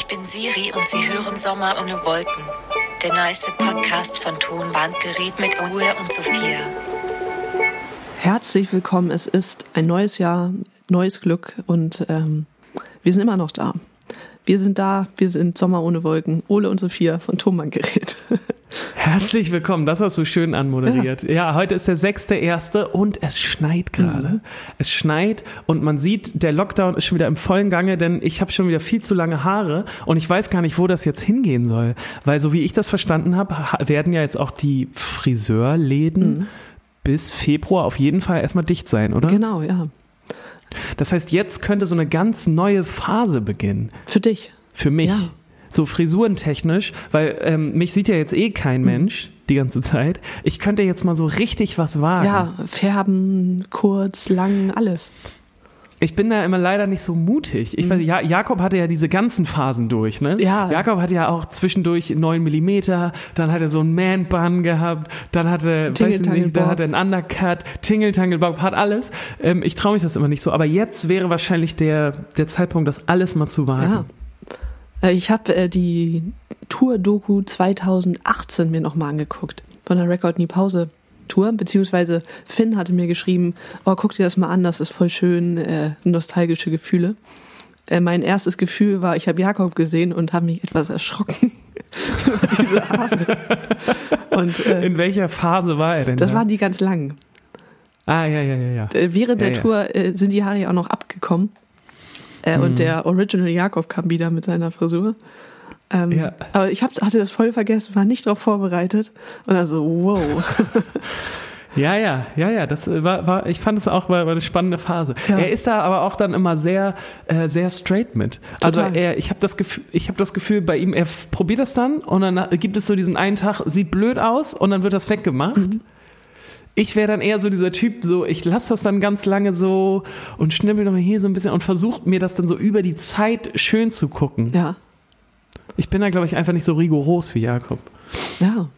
Ich bin Siri und Sie hören Sommer ohne Wolken. Der nice Podcast von Tonbandgerät mit Ole und Sophia. Herzlich willkommen. Es ist ein neues Jahr, neues Glück und ähm, wir sind immer noch da. Wir sind da, wir sind Sommer ohne Wolken. Ole und Sophia von Tonbandgerät. Herzlich willkommen, das hast du schön anmoderiert. Ja, ja heute ist der sechste erste und es schneit gerade. Mhm. Es schneit und man sieht, der Lockdown ist schon wieder im vollen Gange, denn ich habe schon wieder viel zu lange Haare und ich weiß gar nicht, wo das jetzt hingehen soll. Weil so wie ich das verstanden habe, werden ja jetzt auch die Friseurläden mhm. bis Februar auf jeden Fall erstmal dicht sein, oder? Genau, ja. Das heißt, jetzt könnte so eine ganz neue Phase beginnen. Für dich. Für mich. Ja so frisurentechnisch, weil ähm, mich sieht ja jetzt eh kein mhm. Mensch die ganze Zeit. Ich könnte jetzt mal so richtig was wagen. Ja, färben, kurz, lang, alles. Ich bin da immer leider nicht so mutig. Ich mhm. weiß, ja, Jakob hatte ja diese ganzen Phasen durch, ne? Ja. Jakob hatte ja auch zwischendurch 9 Millimeter, dann hat er so einen Man-Bun gehabt, dann hatte, weiß nicht, dann hat er einen Undercut, Tingle-Tangle-Bob, hat alles. Ähm, ich traue mich das immer nicht so, aber jetzt wäre wahrscheinlich der, der Zeitpunkt, das alles mal zu wagen. Ja. Äh, ich habe äh, die Tour-Doku 2018 mir nochmal angeguckt, von der Record Nie Pause Tour, beziehungsweise Finn hatte mir geschrieben, oh, guck dir das mal an, das ist voll schön, äh, nostalgische Gefühle. Äh, mein erstes Gefühl war, ich habe Jakob gesehen und habe mich etwas erschrocken. diese Haare. Und, äh, In welcher Phase war er denn? Das da? waren die ganz langen. Ah, ja, ja, ja. ja. Äh, während ja, der ja. Tour sind die Haare ja auch noch abgekommen. Äh, mhm. Und der Original Jakob kam wieder mit seiner Frisur. Ähm, ja. Aber ich hab, hatte das voll vergessen, war nicht darauf vorbereitet. Und also, wow. Ja, ja, ja, ja. Das war, war ich fand es auch war, war eine spannende Phase. Ja. Er ist da aber auch dann immer sehr, äh, sehr straight mit. Also Total. Also er, ich habe das Gefühl, ich habe das Gefühl bei ihm, er probiert das dann und dann gibt es so diesen einen Tag, sieht blöd aus und dann wird das weggemacht. Mhm. Ich wäre dann eher so dieser Typ, so ich lasse das dann ganz lange so und schnibbel nochmal hier so ein bisschen und versuche mir das dann so über die Zeit schön zu gucken. Ja. Ich bin da, glaube ich, einfach nicht so rigoros wie Jakob. Ja.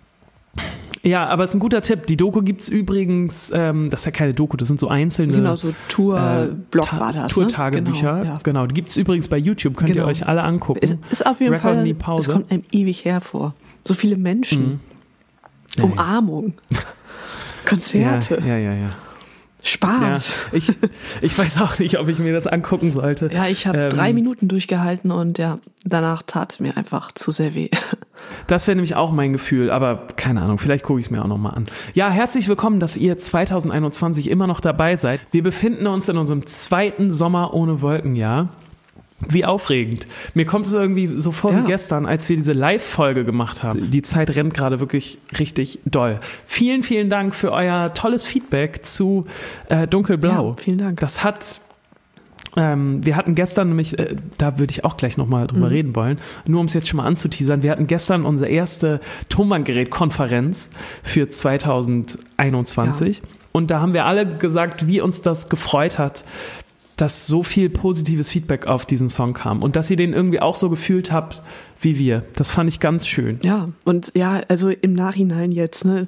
Ja, aber es ist ein guter Tipp. Die Doku gibt es übrigens, ähm, das ist ja keine Doku, das sind so einzelne. Genau, so Tour-Blog äh, war das. Ne? Tour-Tagebücher. Genau, ja. genau, die gibt es übrigens bei YouTube, könnt genau. ihr euch alle angucken. Es ist auf jeden Record Fall, Pause. es kommt einem ewig hervor. So viele Menschen. Mhm. Umarmung. Konzerte. Ja, ja, ja. ja. Spaß. Ja, ich, ich weiß auch nicht, ob ich mir das angucken sollte. Ja, ich habe ähm, drei Minuten durchgehalten und ja, danach tat es mir einfach zu sehr weh. Das wäre nämlich auch mein Gefühl, aber keine Ahnung, vielleicht gucke ich es mir auch nochmal an. Ja, herzlich willkommen, dass ihr 2021 immer noch dabei seid. Wir befinden uns in unserem zweiten Sommer ohne Wolkenjahr. Wie aufregend. Mir kommt es irgendwie so vor ja. wie gestern, als wir diese Live-Folge gemacht haben. Die Zeit rennt gerade wirklich richtig doll. Vielen, vielen Dank für euer tolles Feedback zu äh, Dunkelblau. Ja, vielen Dank. Das hat ähm, wir hatten gestern nämlich, äh, da würde ich auch gleich nochmal drüber mhm. reden wollen, nur um es jetzt schon mal anzuteasern, wir hatten gestern unsere erste Tonbandgerät-Konferenz für 2021. Ja. Und da haben wir alle gesagt, wie uns das gefreut hat, dass so viel positives Feedback auf diesen Song kam und dass ihr den irgendwie auch so gefühlt habt wie wir. Das fand ich ganz schön. Ja, und ja, also im Nachhinein jetzt, ne,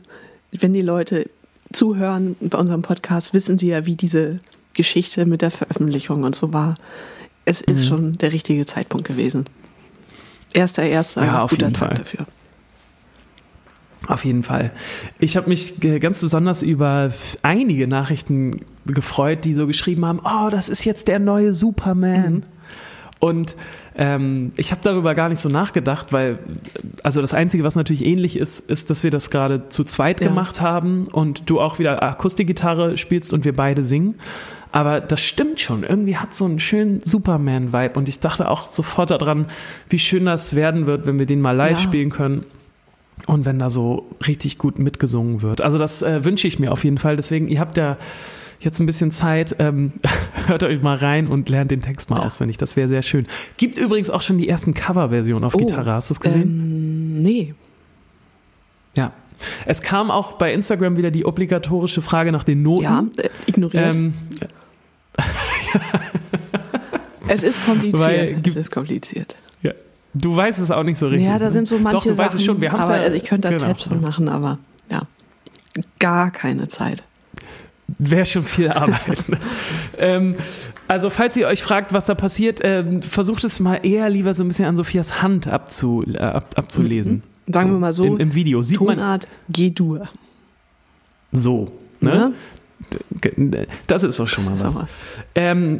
wenn die Leute zuhören bei unserem Podcast, wissen sie ja, wie diese Geschichte mit der Veröffentlichung und so war. Es ist mhm. schon der richtige Zeitpunkt gewesen. Erster, erster, ja, guter Tag Fall. dafür. Auf jeden Fall. Ich habe mich ganz besonders über einige Nachrichten gefreut, die so geschrieben haben, oh, das ist jetzt der neue Superman. Mhm. Und ähm, ich habe darüber gar nicht so nachgedacht, weil also das Einzige, was natürlich ähnlich ist, ist, dass wir das gerade zu zweit ja. gemacht haben und du auch wieder Akustikgitarre spielst und wir beide singen. Aber das stimmt schon. Irgendwie hat so einen schönen Superman-Vibe und ich dachte auch sofort daran, wie schön das werden wird, wenn wir den mal live ja. spielen können. Und wenn da so richtig gut mitgesungen wird. Also das äh, wünsche ich mir auf jeden Fall. Deswegen, ihr habt ja jetzt ein bisschen Zeit, ähm, hört euch mal rein und lernt den Text mal ja. auswendig. Das wäre sehr schön. Gibt übrigens auch schon die ersten Coverversionen auf oh, Gitarre. Hast du es gesehen? Ähm, nee. Ja. Es kam auch bei Instagram wieder die obligatorische Frage nach den Noten. Ja, äh, ignoriert. Ähm, es ist kompliziert. Weil, es ist kompliziert. Du weißt es auch nicht so richtig. Ja, da sind so manche Doch, du Sachen, weißt es schon. Wir haben aber ja, also ich könnte da genau. Tabs von machen, aber ja, gar keine Zeit. Wäre schon viel Arbeit. ähm, also, falls ihr euch fragt, was da passiert, ähm, versucht es mal eher lieber so ein bisschen an Sophias Hand abzu, äh, ab, abzulesen. Mhm. Sagen so, wir mal so. Im, Im, Video sieht Tonart G-Dur. So. Ne? Ja? Das ist doch schon das mal was. was. Ähm,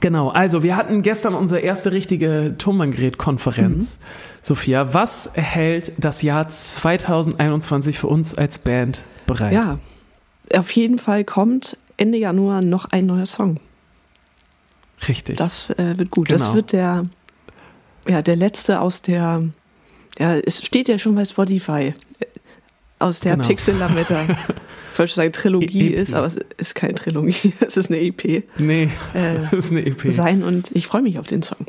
Genau, also wir hatten gestern unsere erste richtige Tonbandgerät-Konferenz. Mhm. Sophia, was hält das Jahr 2021 für uns als Band bereit? Ja, auf jeden Fall kommt Ende Januar noch ein neuer Song. Richtig. Das äh, wird gut. Genau. Das wird der, ja, der letzte aus der, ja, es steht ja schon bei Spotify, aus der Genau. Pixel Lametta. Ich wollte schon sagen Trilogie EP. ist, aber es ist keine Trilogie, es ist eine EP. Nee, Äh, das ist eine EP. sein und ich freue mich auf den Song.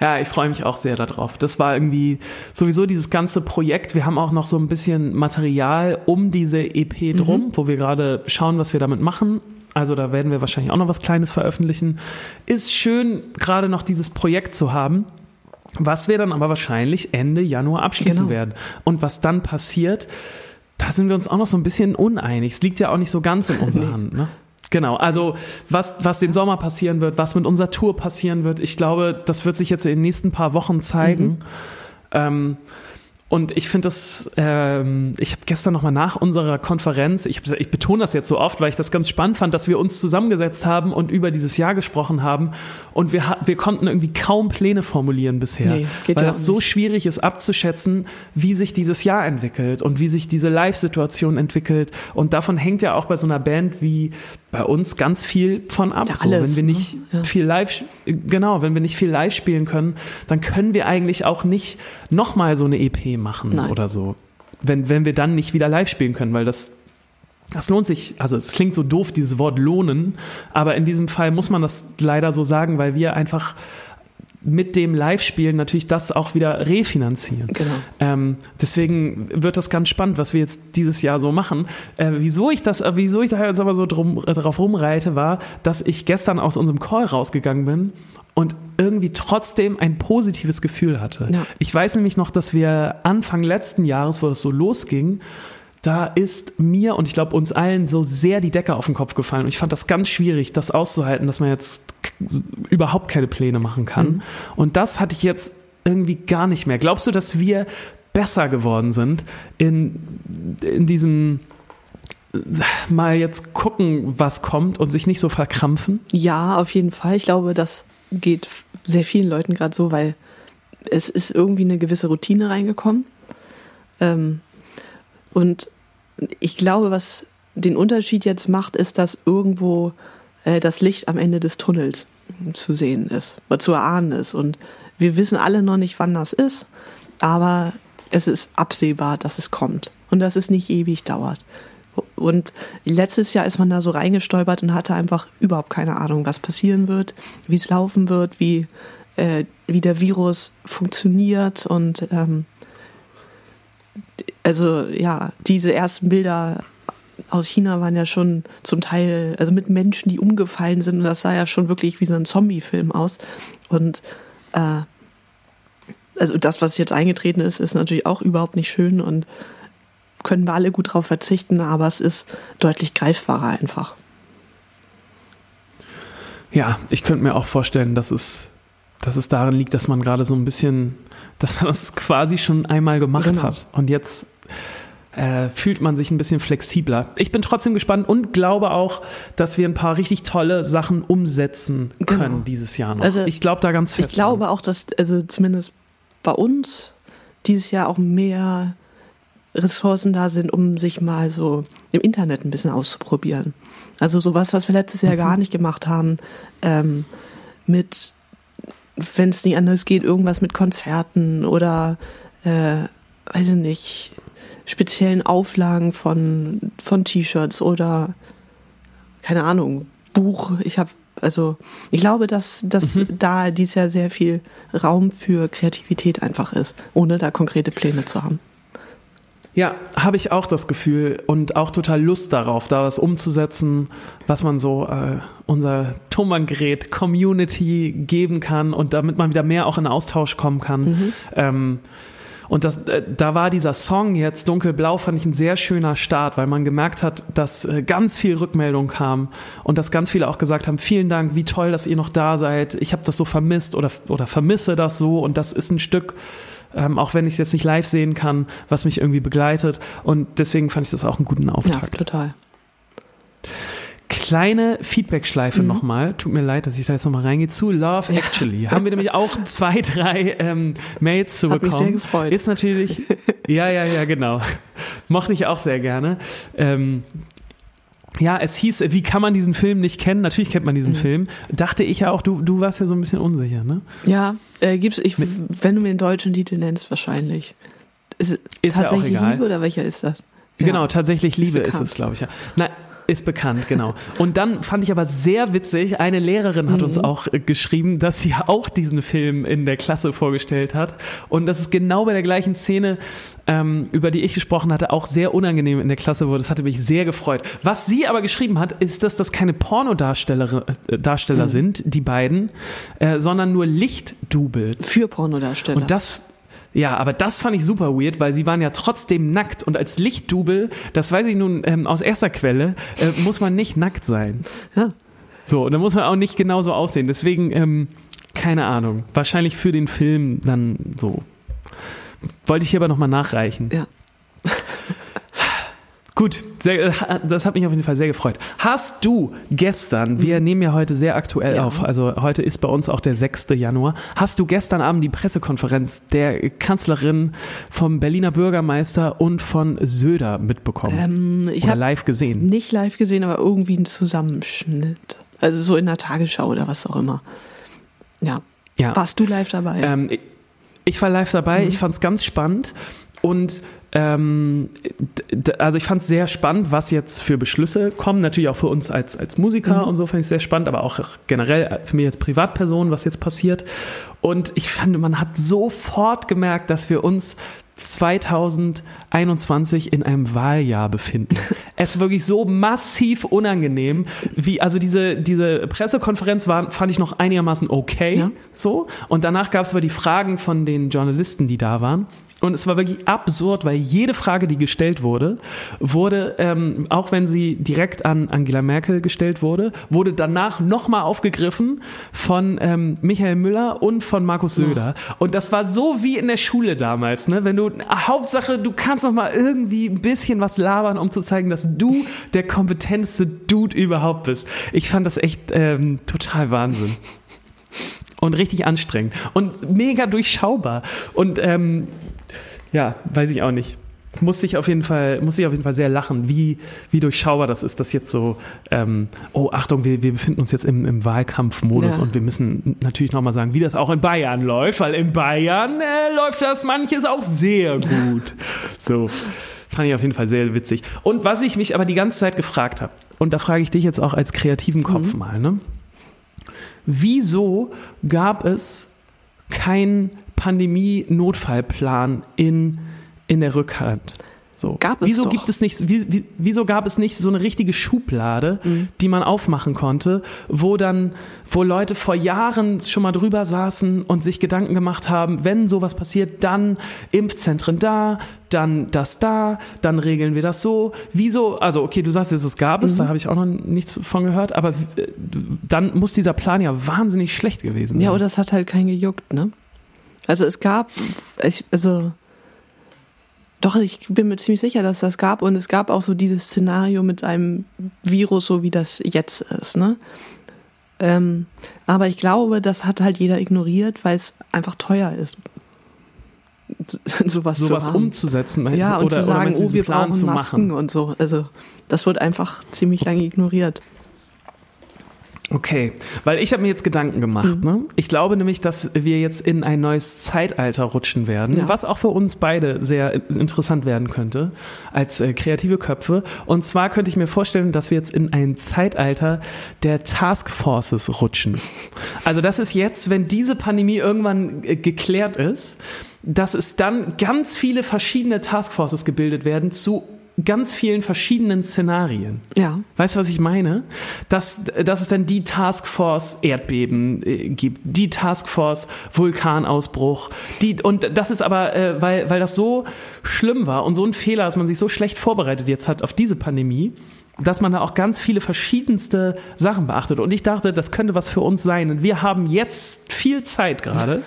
Ja, ich freue mich auch sehr darauf. Das war irgendwie sowieso dieses ganze Projekt. Wir haben auch noch so ein bisschen Material um diese EP drum, wo wir gerade schauen, was wir damit machen. Also da werden wir wahrscheinlich auch noch was Kleines veröffentlichen. Ist schön, gerade noch dieses Projekt zu haben, was wir dann aber wahrscheinlich Ende Januar abschließen Genau. werden. Und was dann passiert, da sind wir uns auch noch so ein bisschen uneinig. Es liegt ja auch nicht so ganz in unserer Nee. Hand. Ne? Genau, also was, was den Sommer passieren wird, was mit unserer Tour passieren wird, ich glaube, das wird sich jetzt in den nächsten paar Wochen zeigen. Ähm, und ich finde das, ähm, ich habe gestern nochmal nach unserer Konferenz, ich, ich betone das jetzt so oft, weil ich das ganz spannend fand, dass wir uns zusammengesetzt haben und über dieses Jahr gesprochen haben und wir, wir konnten irgendwie kaum Pläne formulieren bisher, Nee, geht weil ja das so nicht. schwierig ist abzuschätzen, wie sich dieses Jahr entwickelt und wie sich diese Live-Situation entwickelt und davon hängt ja auch bei so einer Band wie bei uns ganz viel von ab. Ja, so, alles, wenn wir ne? nicht Ja. viel live, genau, wenn wir nicht viel live spielen können, dann können wir eigentlich auch nicht nochmal so eine EP machen Nein. oder so. Wenn, wenn wir dann nicht wieder live spielen können, weil das, das lohnt sich, also es klingt so doof, dieses Wort lohnen, aber in diesem Fall muss man das leider so sagen, weil wir einfach mit dem Live-Spielen natürlich das auch wieder refinanzieren. Genau. Ähm, deswegen wird das ganz spannend, was wir jetzt dieses Jahr so machen. Äh, wieso ich das, äh, wieso ich da jetzt aber so drum, äh, drauf rumreite, war, dass ich gestern aus unserem Call rausgegangen bin und irgendwie trotzdem ein positives Gefühl hatte. Ja. Ich weiß nämlich noch, dass wir Anfang letzten Jahres, wo das so losging, da ist mir und ich glaube uns allen so sehr die Decke auf den Kopf gefallen. Und ich fand das ganz schwierig, das auszuhalten, dass man jetzt überhaupt keine Pläne machen kann. Mhm. Und das hatte ich jetzt irgendwie gar nicht mehr. Glaubst du, dass wir besser geworden sind in, in diesem mal jetzt gucken, was kommt und sich nicht so verkrampfen? Ja, auf jeden Fall. Ich glaube, das geht sehr vielen Leuten gerade so, weil es ist irgendwie eine gewisse Routine reingekommen. Ähm, und ich glaube, was den Unterschied jetzt macht, ist, dass irgendwo äh, das Licht am Ende des Tunnels zu sehen ist, oder zu erahnen ist. Und wir wissen alle noch nicht, wann das ist, aber es ist absehbar, dass es kommt und dass es nicht ewig dauert. Und letztes Jahr ist man da so reingestolpert und hatte einfach überhaupt keine Ahnung, was passieren wird, wie es laufen wird, wie, äh, wie der Virus funktioniert. Und ähm, also ja, diese ersten Bilder aus China waren ja schon zum Teil, also mit Menschen, die umgefallen sind. Und das sah ja schon wirklich wie so ein Zombie-Film aus. Und äh, also das, was jetzt eingetreten ist, ist natürlich auch überhaupt nicht schön und können wir alle gut drauf verzichten, aber es ist deutlich greifbarer einfach. Ja, ich könnte mir auch vorstellen, dass es, dass es darin liegt, dass man gerade so ein bisschen, dass man das quasi schon einmal gemacht Genau. hat. Und jetzt äh, fühlt man sich ein bisschen flexibler. Ich bin trotzdem gespannt und glaube auch, dass wir ein paar richtig tolle Sachen umsetzen können Genau. dieses Jahr noch. Also, ich glaube da ganz fest. Ich glaube auch, dass also zumindest bei uns dieses Jahr auch mehr Ressourcen da sind, um sich mal so im Internet ein bisschen auszuprobieren. Also sowas, was wir letztes Jahr gar nicht gemacht haben, ähm, mit, wenn es nicht anders geht, irgendwas mit Konzerten oder, äh, weiß ich nicht, speziellen Auflagen von, von T-Shirts oder, keine Ahnung, Buch. Ich habe, also, ich glaube, dass, dass da dies Jahr sehr viel Raum für Kreativität einfach ist, ohne da konkrete Pläne zu haben. Ja, habe ich auch das Gefühl und auch total Lust darauf, da was umzusetzen, was man so äh, unser Tonbandgerät Community geben kann und damit man wieder mehr auch in Austausch kommen kann. Ähm, Und das, äh, da war dieser Song jetzt Dunkelblau, fand ich ein sehr schöner Start, weil man gemerkt hat, dass äh, ganz viel Rückmeldung kam und dass ganz viele auch gesagt haben, vielen Dank, wie toll, dass ihr noch da seid. Ich habe das so vermisst oder, oder vermisse das so und das ist ein Stück, ähm, auch wenn ich es jetzt nicht live sehen kann, was mich irgendwie begleitet. Und deswegen fand ich das auch einen guten Ja, Auftakt. total. Kleine Feedback-Schleife Mhm. nochmal. Tut mir leid, dass ich da jetzt nochmal reingehe. Zu Love Actually haben wir nämlich auch zwei, drei ähm, Mails zu Hat mich bekommen. sehr gefreut. Ist natürlich, ja, ja, ja, genau. Mochte ich auch sehr gerne. Ähm, ja, es hieß, wie kann man diesen Film nicht kennen? Natürlich kennt man Mhm. diesen Film. Dachte ich ja auch, du, du warst ja so ein bisschen unsicher, ne? Ja, äh, gibt's, ich, wenn du mir den deutschen Titel nennst, wahrscheinlich. Ist, Ist ja auch tatsächlich egal. Liebe oder welcher ist das? Ja. Genau, tatsächlich Liebe ist, bekannt. es, glaube ich, ja. Na, ist bekannt, genau. Und dann fand ich aber sehr witzig, eine Lehrerin hat uns Mhm. auch äh, geschrieben, dass sie auch diesen Film in der Klasse vorgestellt hat. Und dass es genau bei der gleichen Szene, ähm, über die ich gesprochen hatte, auch sehr unangenehm in der Klasse wurde. Das hatte mich sehr gefreut. Was sie aber geschrieben hat, ist, dass das keine Pornodarsteller äh, Darsteller Mhm. sind, die beiden, äh, sondern nur Lichtdubel. Für Pornodarsteller. Und das, ja, aber das fand ich super weird, weil sie waren ja trotzdem nackt und als Lichtdubel, das weiß ich nun ähm, aus erster Quelle, äh, muss man nicht nackt sein. ja. So, und da muss man auch nicht genauso aussehen. Deswegen, ähm, keine Ahnung. Wahrscheinlich für den Film dann so. Wollte ich hier aber nochmal nachreichen. Ja. Gut, sehr, äh, das hat mich auf jeden Fall sehr gefreut. Hast du gestern, wir nehmen ja heute sehr aktuell Mhm. Ja. auf, also heute ist bei uns auch der 6. Januar, hast du gestern Abend die Pressekonferenz der Kanzlerin vom Berliner Bürgermeister und von Söder mitbekommen? Ähm, ich Oder habe live gesehen? nicht live gesehen, aber irgendwie einen Zusammenschnitt. Also so in der Tagesschau oder was auch immer. Ja. Ja. Warst du live dabei? Ähm, ich- ich war live dabei, Mhm. ich fand es ganz spannend und ähm, also ich fand es sehr spannend, was jetzt für Beschlüsse kommen. Natürlich auch für uns als, als Musiker Mhm. und so fand ich es sehr spannend, aber auch generell für mich als Privatperson, was jetzt passiert. Und ich fand, man hat sofort gemerkt, dass wir uns 2021 in einem Wahljahr befinden. es ist wirklich so massiv unangenehm, wie, also diese, diese Pressekonferenz war, fand ich noch einigermaßen okay, Ja. so. Und danach gab es aber die Fragen von den Journalisten, die da waren. Und es war wirklich absurd, weil jede Frage, die gestellt wurde, wurde, ähm, auch wenn sie direkt an Angela Merkel gestellt wurde, wurde danach nochmal aufgegriffen von ähm, Michael Müller und von Markus Söder. Und das war so wie in der Schule damals, ne? Wenn du, Hauptsache, du kannst noch mal irgendwie ein bisschen was labern, um zu zeigen, dass du der kompetenteste Dude überhaupt bist. Ich fand das echt ähm, total Wahnsinn. Und richtig anstrengend. Und mega durchschaubar. Und ähm, ja, weiß ich auch nicht. Musste ich auf jeden Fall, musste ich auf jeden Fall sehr lachen, wie, wie durchschaubar das ist, dass jetzt so, ähm, oh Achtung, wir, wir befinden uns jetzt im, im Wahlkampfmodus Ja. und wir müssen natürlich nochmal sagen, wie das auch in Bayern läuft, weil in Bayern äh, läuft das manches auch sehr gut. So. Fand ich auf jeden Fall sehr witzig. Und was ich mich aber die ganze Zeit gefragt habe, und da frage ich dich jetzt auch als kreativen Kopf mal, ne? Wieso gab es keinen Pandemie-Notfallplan in, in der Rückhand? So. Gab es wieso doch. gibt es nicht, wie, wie, wieso gab es nicht so eine richtige Schublade, Mhm. die man aufmachen konnte, wo dann, wo Leute vor Jahren schon mal drüber saßen und sich Gedanken gemacht haben, wenn sowas passiert, dann Impfzentren da, dann das da, dann regeln wir das so. Wieso, also okay, du sagst jetzt, es gab Mhm. es, da habe ich auch noch nichts von gehört, aber äh, dann muss dieser Plan ja wahnsinnig schlecht gewesen sein. ja, oder es hat halt keinen gejuckt, ne? Also es gab, also doch, ich bin mir ziemlich sicher, dass das gab und es gab auch so dieses Szenario mit einem Virus, so wie das jetzt ist, ne? Ähm, aber ich glaube, das hat halt jeder ignoriert, weil es einfach teuer ist. sowas, sowas zu umzusetzen, meinst Ja, du? und oder, zu sagen, oh, wir Plan brauchen Masken machen? und so. Also das wird einfach ziemlich lange ignoriert. Okay, weil ich habe mir jetzt Gedanken gemacht. Mhm. Ne? Ich glaube nämlich, dass wir jetzt in ein neues Zeitalter rutschen werden, Ja. was auch für uns beide sehr interessant werden könnte als äh, kreative Köpfe. Und zwar könnte ich mir vorstellen, dass wir jetzt in ein Zeitalter der Taskforces rutschen. Also das ist jetzt, wenn diese Pandemie irgendwann äh, geklärt ist, dass es dann ganz viele verschiedene Taskforces gebildet werden zu ganz vielen verschiedenen Szenarien. Ja. Weißt du, was ich meine? Dass, dass es dann die Taskforce Erdbeben äh, gibt, die Taskforce Vulkanausbruch, die, und das ist aber, äh, weil, weil das so schlimm war und so ein Fehler, dass man sich so schlecht vorbereitet jetzt hat auf diese Pandemie, dass man da auch ganz viele verschiedenste Sachen beachtet. Und ich dachte, das könnte was für uns sein. Und wir haben jetzt viel Zeit gerade.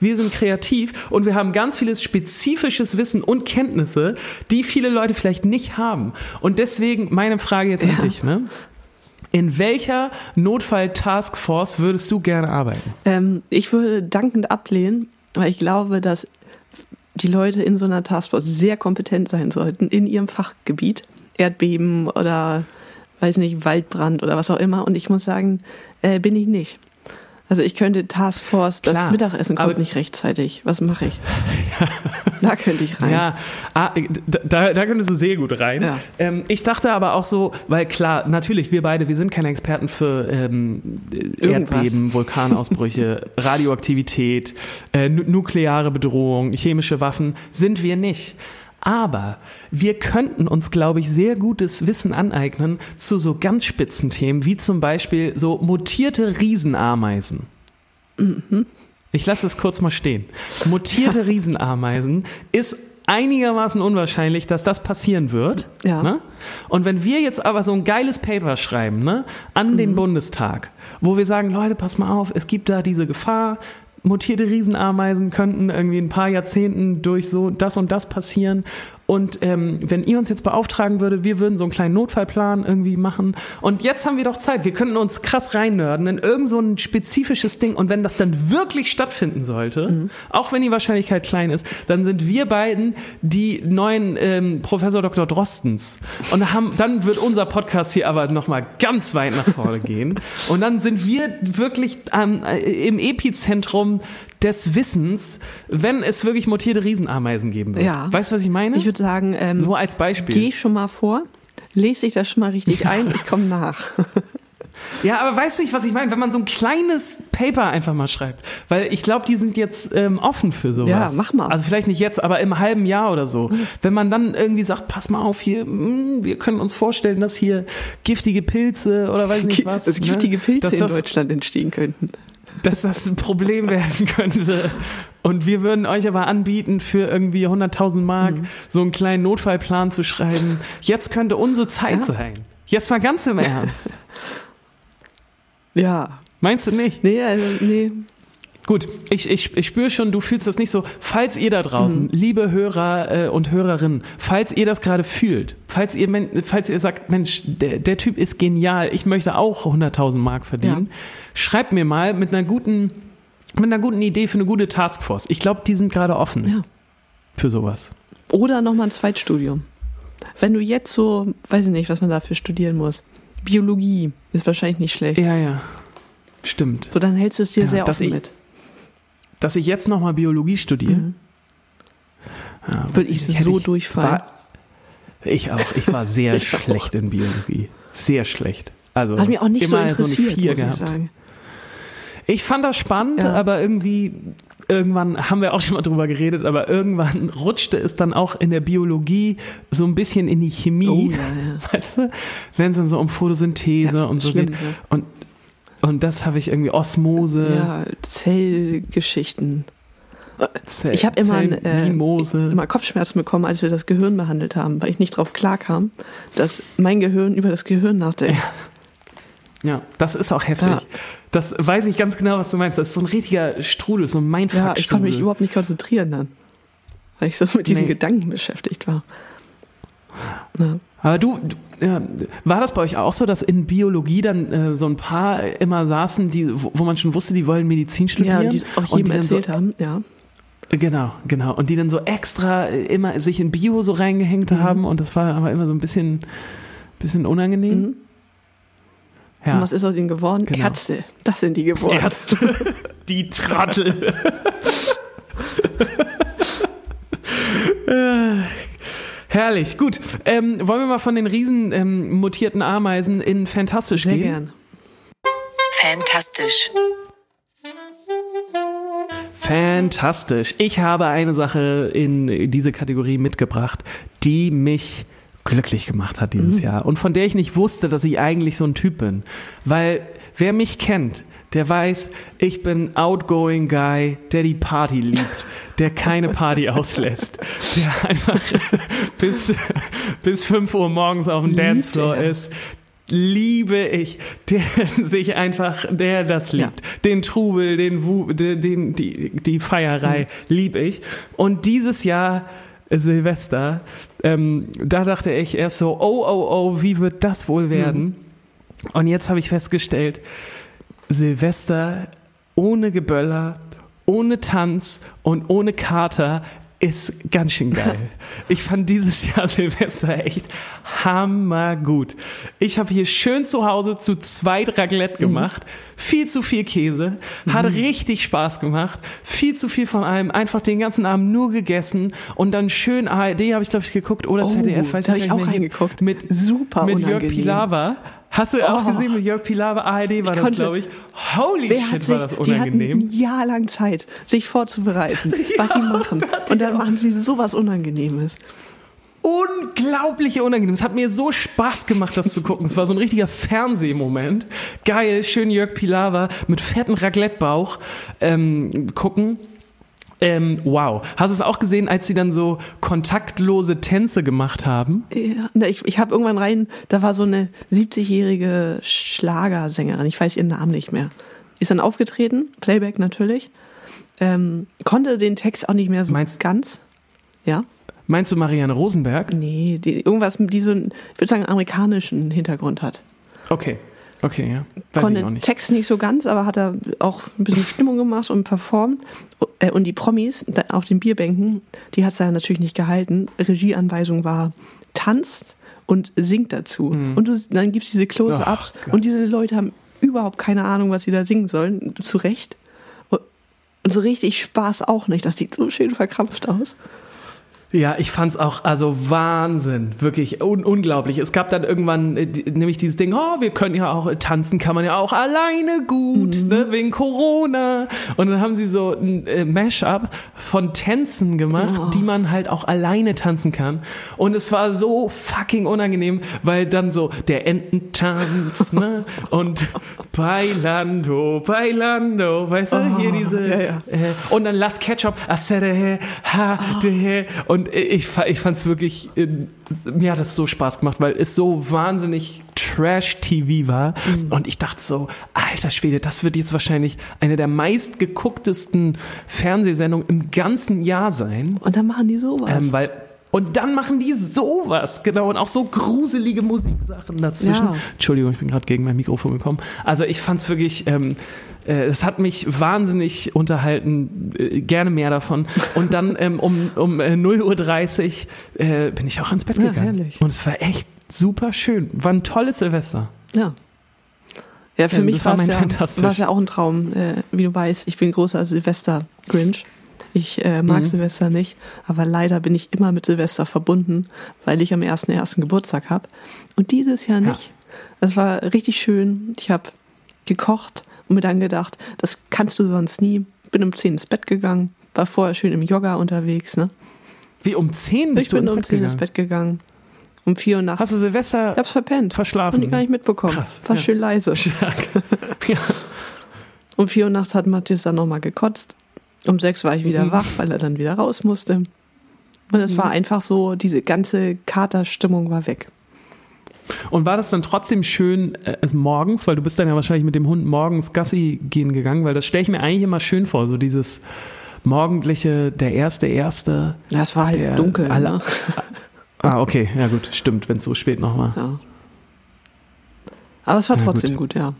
Wir sind kreativ und wir haben ganz vieles spezifisches Wissen und Kenntnisse, die viele Leute vielleicht nicht haben. Und deswegen meine Frage jetzt an Ja. dich. Ne? In welcher Notfall-Taskforce würdest du gerne arbeiten? Ähm, ich würde dankend ablehnen, weil ich glaube, dass die Leute in so einer Taskforce sehr kompetent sein sollten in ihrem Fachgebiet. Erdbeben oder, weiß nicht, Waldbrand oder was auch immer. Und ich muss sagen, äh, bin ich nicht. Also ich könnte Taskforce, das Klar, Mittagessen kommt aber- nicht rechtzeitig. Was mache ich? Da könnte ich rein. Ja, ah, da, da könntest du sehr gut rein. Ja. Ähm, ich dachte aber auch so, weil klar, natürlich, wir beide, wir sind keine Experten für ähm, Irgendwas. Erdbeben, Vulkanausbrüche, Radioaktivität, äh, nu nukleare Bedrohung, chemische Waffen, sind wir nicht. Aber wir könnten uns, glaube ich, sehr gutes Wissen aneignen zu so ganz spitzen Themen, wie zum Beispiel so mutierte Riesenameisen. Ich lasse es kurz mal stehen. Mutierte Riesenameisen ist einigermaßen unwahrscheinlich, dass das passieren wird. Ja. Ne? Und wenn wir jetzt aber so ein geiles Paper schreiben, ne, an den Bundestag, wo wir sagen, Leute, pass mal auf, es gibt da diese Gefahr, mutierte Riesenameisen könnten irgendwie in ein paar Jahrzehnten durch so das und das passieren. Und ähm, wenn ihr uns jetzt beauftragen würdet, wir würden so einen kleinen Notfallplan irgendwie machen. Und jetzt haben wir doch Zeit. Wir könnten uns krass reinnörden in irgend so ein spezifisches Ding. Und wenn das dann wirklich stattfinden sollte, auch wenn die Wahrscheinlichkeit klein ist, dann sind wir beiden die neuen ähm, Professor Dr. Drostens. Und haben, dann wird unser Podcast hier aber nochmal ganz weit nach vorne gehen. Und dann sind wir wirklich ähm, äh, im Epizentrum des Wissens, wenn es wirklich mutierte Riesenameisen geben wird. Ja. Weißt du, was ich meine? Ich würde sagen, ähm, so als Beispiel. geh schon mal vor, lese dich das schon mal richtig ein, ich komme nach. Ja, aber weißt du nicht, was ich meine? Wenn man so ein kleines Paper einfach mal schreibt. Weil ich glaube, die sind jetzt ähm, offen für sowas. Ja, mach mal. Also vielleicht nicht jetzt, aber im halben Jahr oder so. Wenn man dann irgendwie sagt, pass mal auf hier, mh, wir können uns vorstellen, dass hier giftige Pilze oder weiß nicht was. dass giftige ne? Pilze dass in Deutschland entstehen könnten. Dass das ein Problem werden könnte. Und wir würden euch aber anbieten, für irgendwie 100.000 Mark Mhm. so einen kleinen Notfallplan zu schreiben. Jetzt könnte unsere Zeit Ja. sein. Jetzt mal ganz im Ernst. Ja. Meinst du nicht? Nee, also, nee. Gut, ich, ich, ich spüre schon, du fühlst das nicht so. Falls ihr da draußen, Mhm. liebe Hörer äh, und Hörerinnen, falls ihr das gerade fühlt, falls ihr, falls ihr sagt, Mensch, der, der Typ ist genial, ich möchte auch 100.000 Mark verdienen, schreibt mir mal mit einer guten, mit einer guten Idee für eine gute Taskforce. Ich glaube, die sind gerade offen Ja. für sowas. Oder nochmal ein Zweitstudium. Wenn du jetzt so, weiß ich nicht, was man dafür studieren muss. Biologie ist wahrscheinlich nicht schlecht. Ja, ja, stimmt. So, dann hältst du es dir Ja, sehr offen ich- mit. Dass ich jetzt nochmal Biologie studiere, Mhm. ja, Würde ich so durchfallen. War, ich auch. Ich war sehr Ich auch. schlecht in Biologie. Sehr schlecht. Also Hat mich auch nicht so interessiert, so muss gehabt. ich sagen. Ich fand das spannend, Ja. aber irgendwie, irgendwann haben wir auch schon mal drüber geredet, aber irgendwann rutschte es dann auch in der Biologie so ein bisschen in die Chemie. Oh, ja. Weißt du? Wenn es dann so um Photosynthese und so geht. Und, und das habe ich irgendwie Osmose, Ja, Zellgeschichten. Zell, Ich habe immer, ein, äh, immer Kopfschmerzen bekommen, als wir das Gehirn behandelt haben, weil ich nicht drauf klarkam, dass mein Gehirn über das Gehirn nachdenkt. Ja, das ist auch heftig. Ja. Das weiß ich ganz genau, was du meinst. Das ist so ein richtiger Strudel, so ein Ja, ich konnte mich überhaupt nicht konzentrieren dann, weil ich so mit diesen Nee. Gedanken beschäftigt war. Ja. Aber du, ja, war das bei euch auch so, dass in Biologie dann äh, so ein paar immer saßen, die, wo, wo man schon wusste, die wollen Medizin studieren? Ja, die auch und jedem die erzählt so, haben, ja. Genau, genau. Und die dann so extra immer sich in Bio so reingehängt Mhm. haben und das war aber immer so ein bisschen, bisschen unangenehm. Mhm. Und Ja. was ist aus ihnen geworden? Genau. Ärzte. Das sind die geworden. Ärzte, die Trottel. Äh, Herrlich, gut. Ähm, wollen wir mal von den riesen ähm, mutierten Ameisen in Fantastisch Sehr gehen? gern. Fantastisch. Fantastisch. Ich habe eine Sache in diese Kategorie mitgebracht, die mich glücklich gemacht hat dieses Jahr und von der ich nicht wusste, dass ich eigentlich so ein Typ bin. Weil wer mich kennt, der weiß, ich bin outgoing Guy, der die Party liebt, der keine Party auslässt, der einfach bis, bis 5 Uhr morgens auf dem Dancefloor ist. Liebe ich, der sich einfach, der das liebt. Den Trubel, den, Wu, den, den die, die Feierei liebe ich. Und dieses Jahr Silvester, ähm, da dachte ich erst so, oh, oh, oh, wie wird das wohl werden? Und jetzt habe ich festgestellt, Silvester ohne Geböller, ohne Tanz und ohne Kater ist ganz schön geil. Ich fand dieses Jahr Silvester echt hammergut. Ich habe hier schön zu Hause zu zweit Raclette gemacht, viel zu viel Käse, hat richtig Spaß gemacht, viel zu viel von allem, einfach den ganzen Abend nur gegessen und dann schön ARD habe ich glaube ich geguckt oder Oh, ZDF, weiß da ich hab ich auch reingeguckt. Mit Super mit Jörg unangenehm. Pilawa. Hast du auch Oh. gesehen mit Jörg Pilawa? ARD war das, konnte- glaube ich. Holy Wer shit, sich, war das die hatten unangenehm. ein Jahr lang Zeit, sich vorzubereiten, was sie machen. Und dann machen sie sowas Unangenehmes. Unglaublich unangenehm. Es hat mir so Spaß gemacht, das zu gucken. Es war so ein richtiger Fernsehmoment. Geil, schön Jörg Pilawa mit fetten Raclettebauch ähm, gucken. Ähm, wow. Hast du es auch gesehen, als sie dann so kontaktlose Tänze gemacht haben? Ja, ich ich habe irgendwann rein, da war so eine 70-jährige Schlagersängerin, ich weiß ihren Namen nicht mehr. Ist dann aufgetreten, Playback natürlich, ähm, konnte den Text auch nicht mehr so Meinst- ganz. Ja? Meinst du Marianne Rosenberg? Nee, die, irgendwas, die so einen, ich würde sagen, amerikanischen Hintergrund hat. Okay. Okay, ja. Weiß konnte nicht. Text nicht so ganz, aber hat er auch ein bisschen Stimmung gemacht und performt. Äh, Und die Promis auf den Bierbänken, die hat es ja natürlich nicht gehalten. Regieanweisung war, tanzt und singt dazu. Und du, dann gibt's diese Close-Ups und diese Leute haben überhaupt keine Ahnung, was sie da singen sollen. Zu Recht. Und so richtig Spaß auch nicht. Das sieht so schön verkrampft aus. Ja, ich fand's auch, also Wahnsinn, wirklich un unglaublich. Es gab dann irgendwann äh, die, nämlich dieses Ding, oh, wir können ja auch äh, tanzen, kann man ja auch alleine gut, ne, wegen Corona. Und dann haben sie so ein äh, Mashup von Tänzen gemacht, die man halt auch alleine tanzen kann. Und es war so fucking unangenehm, weil dann so der Ententanz, ne, und Bailando, Bailando, weißt du, hier diese, ja, ja. äh, und dann Last Ketchup, Asere, ha, de, und ich, fa- ich fand's wirklich, äh, mir hat das so Spaß gemacht, weil es so wahnsinnig Trash-TV war. Und ich dachte so, alter Schwede, das wird jetzt wahrscheinlich eine der meistgegucktesten Fernsehsendungen im ganzen Jahr sein. Und dann machen die sowas. Ähm, weil und dann machen die sowas, genau, und auch so gruselige Musiksachen dazwischen. Ja. Entschuldigung, ich bin gerade gegen mein Mikrofon gekommen. Also ich fand's wirklich, ähm, äh, es hat mich wahnsinnig unterhalten, äh, gerne mehr davon. Und dann ähm, um, um äh, 0.30 Uhr äh, bin ich auch ins Bett Ja, gegangen. herrlich. Und es war echt super schön. War ein tolles Silvester. Ja. Ja, für Ähm, mich war es ja, ja auch ein Traum. Äh, wie du weißt, ich bin großer Silvester-Grinch. Ich äh, mag Mhm. Silvester nicht, aber leider bin ich immer mit Silvester verbunden, weil ich am 1.1. Geburtstag habe. Und dieses Jahr Ja. nicht. Das war richtig schön. Ich habe gekocht und mir dann gedacht, das kannst du sonst nie. Bin um 10 ins Bett gegangen, war vorher schön im Yoga unterwegs. Ne? Wie um 10 bist Ich du bin ins um Bett 10 ins? Bett gegangen. Um 4 Uhr nachts. Hast du Silvester ich hab's verpennt. verschlafen? Und die gar nicht mitbekommen. Krass, War ja. schön leise. Stark. ja. Um vier Uhr nachts hat Matthias dann nochmal gekotzt. Um sechs war ich wieder Mhm. wach, weil er dann wieder raus musste. Und es war einfach so, diese ganze Katerstimmung war weg. Und war das dann trotzdem schön äh, morgens, weil du bist dann ja wahrscheinlich mit dem Hund morgens Gassi gehen gegangen, weil das stelle ich mir eigentlich immer schön vor, so dieses morgendliche, der erste, erste. Ja, es war halt Der dunkel. alle- ne? Ah, okay, ja gut, stimmt, wenn es so spät noch war. ja. Aber es war Na trotzdem gut. gut. ja.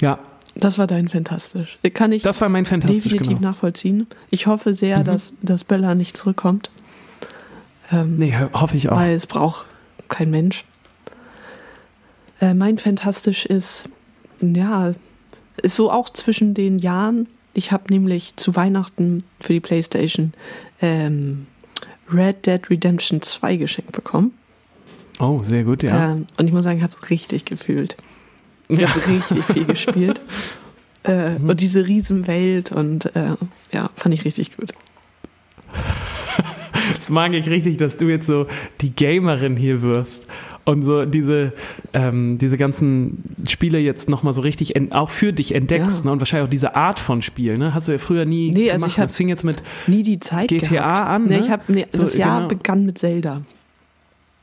Ja, Das war dein Fantastisch. Kann ich das war mein Fantastisch, definitiv genau. nachvollziehen. Ich hoffe sehr, Mhm. dass, dass Bella nicht zurückkommt. Ähm, Nee, ho- hoffe ich auch. weil es braucht kein Mensch. Äh, mein Fantastisch ist, ja, ist so auch zwischen den Jahren. Ich habe nämlich zu Weihnachten für die Playstation ähm, Red Dead Redemption 2 geschenkt bekommen. Oh, sehr gut, ja. Ähm, und ich muss sagen, ich habe es richtig gefühlt. Ich Ja. habe richtig viel gespielt. Äh, Mhm. Und diese Riesenwelt und äh, ja, fand ich richtig gut. Jetzt mag ich richtig, dass du jetzt so die Gamerin hier wirst und so diese, ähm, diese ganzen Spiele jetzt nochmal so richtig auch für dich entdeckst Ja. ne? und wahrscheinlich auch diese Art von Spiel. Ne? Hast du ja früher nie Nee, also gemacht. ich das fing jetzt mit, Nie die Zeit GTA gehabt. an, Nee, ne? ich hab, nee, So, das Jahr genau. begann mit Zelda.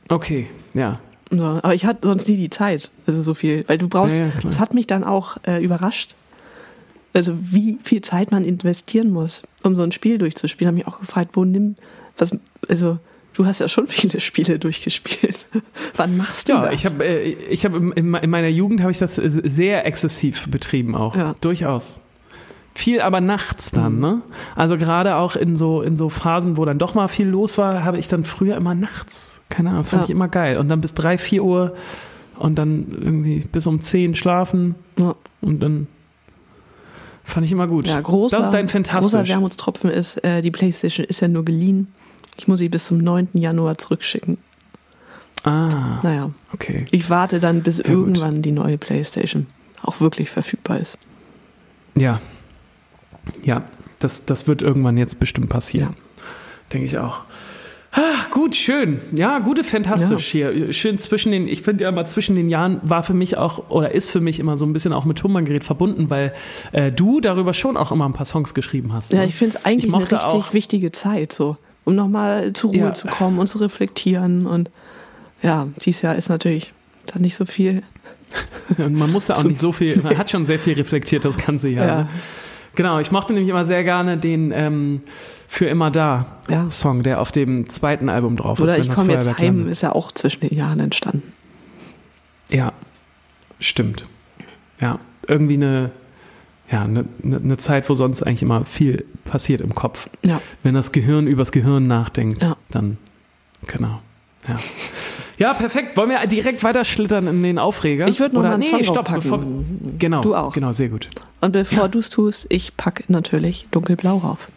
okay, ja. So, aber ich hatte sonst nie die Zeit. Also so viel. Weil du brauchst, Ja, ja, das hat mich dann auch äh, überrascht. Also wie viel Zeit man investieren muss, um so ein Spiel durchzuspielen. Habe mich auch gefragt, wo nimm, was, also du hast ja schon viele Spiele durchgespielt. Wann machst du Ja, das? ich habe äh, ich hab in, in meiner Jugend habe ich das äh, sehr exzessiv betrieben auch. Ja. Durchaus. Viel aber nachts dann, Mhm. ne? Also gerade auch in so, in so Phasen, wo dann doch mal viel los war, habe ich dann früher immer nachts. Keine Ahnung, das fand Ja. ich immer geil. Und dann bis drei, vier Uhr und dann irgendwie bis um zehn schlafen ja, und dann fand ich immer gut. ja, großer, das ist dein großer Fantastisch. Wermutstropfen ist, äh, die Playstation ist ja nur geliehen. Ich muss sie bis zum 9. Januar zurückschicken. Ah, Naja, okay. ich warte dann, bis gut. irgendwann die neue Playstation auch wirklich verfügbar ist. Ja. Ja, das, das wird irgendwann jetzt bestimmt passieren. Ja. Denke ich auch. Ah, gut, schön. Ja, gute, fantastisch hier. Schön zwischen den, ich finde ja immer zwischen den Jahren war für mich auch, oder ist für mich immer so ein bisschen auch mit Tonbandgerät verbunden, weil äh, du darüber schon auch immer ein paar Songs geschrieben hast. Ja, ne? ich finde es eigentlich Ich eine richtig auch- wichtige Zeit, so, um nochmal zur Ruhe Ja. zu kommen und zu reflektieren. Und ja, dieses Jahr ist natürlich dann nicht so viel. Und man musste auch nicht so viel, man hat schon sehr viel reflektiert das ganze Jahr. Ja. Ne? Genau, ich mochte nämlich immer sehr gerne den ähm, Für immer da Ja. Song, der auf dem zweiten Album drauf ist. Oder ich das komme jetzt heim, ist ja auch zwischen den Jahren entstanden. Ja, stimmt. Ja, irgendwie eine, ja, eine, eine eine Zeit, wo sonst eigentlich immer viel passiert im Kopf. Ja. Wenn das Gehirn übers Gehirn nachdenkt, Ja. dann, genau. Ja. ja, perfekt. Wollen wir direkt weiter schlittern in den Aufreger? Ich würd noch Oder- mal einen nee, Song stopp, bevor, genau. Du auch. Genau, sehr gut. Und bevor Ja. du es tust, ich packe natürlich dunkelblau rauf.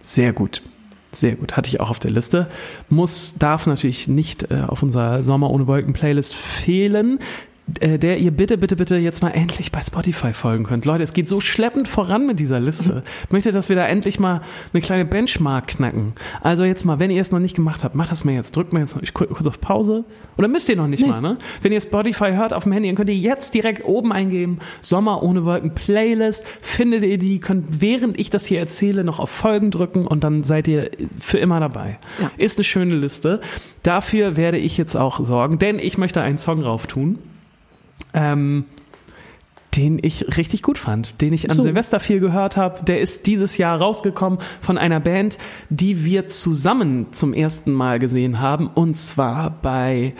Sehr gut. Sehr gut. Hatte ich auch auf der Liste. Muss, darf natürlich nicht äh, auf unserer Sommer ohne Wolken Playlist fehlen, der ihr bitte, bitte, bitte jetzt mal endlich bei Spotify folgen könnt. Leute, es geht so schleppend voran mit dieser Liste. Ich möchte, dass wir da endlich mal eine kleine Benchmark knacken. Also jetzt mal, wenn ihr es noch nicht gemacht habt, macht das mal jetzt. Drückt mal jetzt ich, kurz auf Pause. Oder müsst ihr noch nicht Nee. mal, ne? Wenn ihr Spotify hört auf dem Handy, dann könnt ihr jetzt direkt oben eingeben, Sommer ohne Wolken Playlist. Findet ihr die, könnt während ich das hier erzähle noch auf Folgen drücken und dann seid ihr für immer dabei. Ja. Ist eine schöne Liste. Dafür werde ich jetzt auch sorgen, denn ich möchte einen Song rauf tun, ähm, den ich richtig gut fand, den ich an So. Silvester viel gehört habe. Der ist dieses Jahr rausgekommen von einer Band, die wir zusammen zum ersten Mal gesehen haben, und zwar bei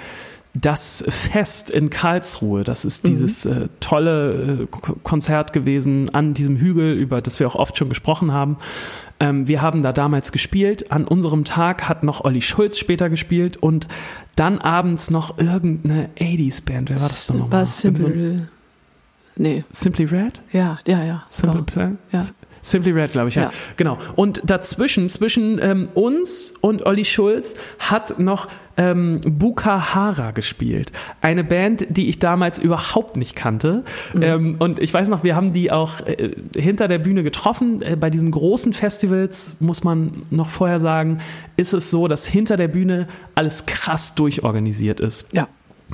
das Fest in Karlsruhe. Das ist dieses äh, tolle äh, Ko- Konzert gewesen an diesem Hügel, über das wir auch oft schon gesprochen haben. Ähm, wir haben da damals gespielt. An unserem Tag hat noch Olli Schulz später gespielt und dann abends noch irgendeine 80s-Band. Wer war das denn nochmal? Simple. Nee, Simply Red? ja, ja, ja. Simple. Plan? Ja. Simply Red, glaube ich, ja. Ja. Genau. Und dazwischen, zwischen ähm, uns und Olli Schulz, hat noch ähm, Bukahara gespielt. Eine Band, die ich damals überhaupt nicht kannte. Mhm. Ähm, und ich weiß noch, wir haben die auch äh, hinter der Bühne getroffen. Äh, bei diesen großen Festivals, muss man noch vorher sagen, ist es so, dass hinter der Bühne alles krass durchorganisiert ist. Ja.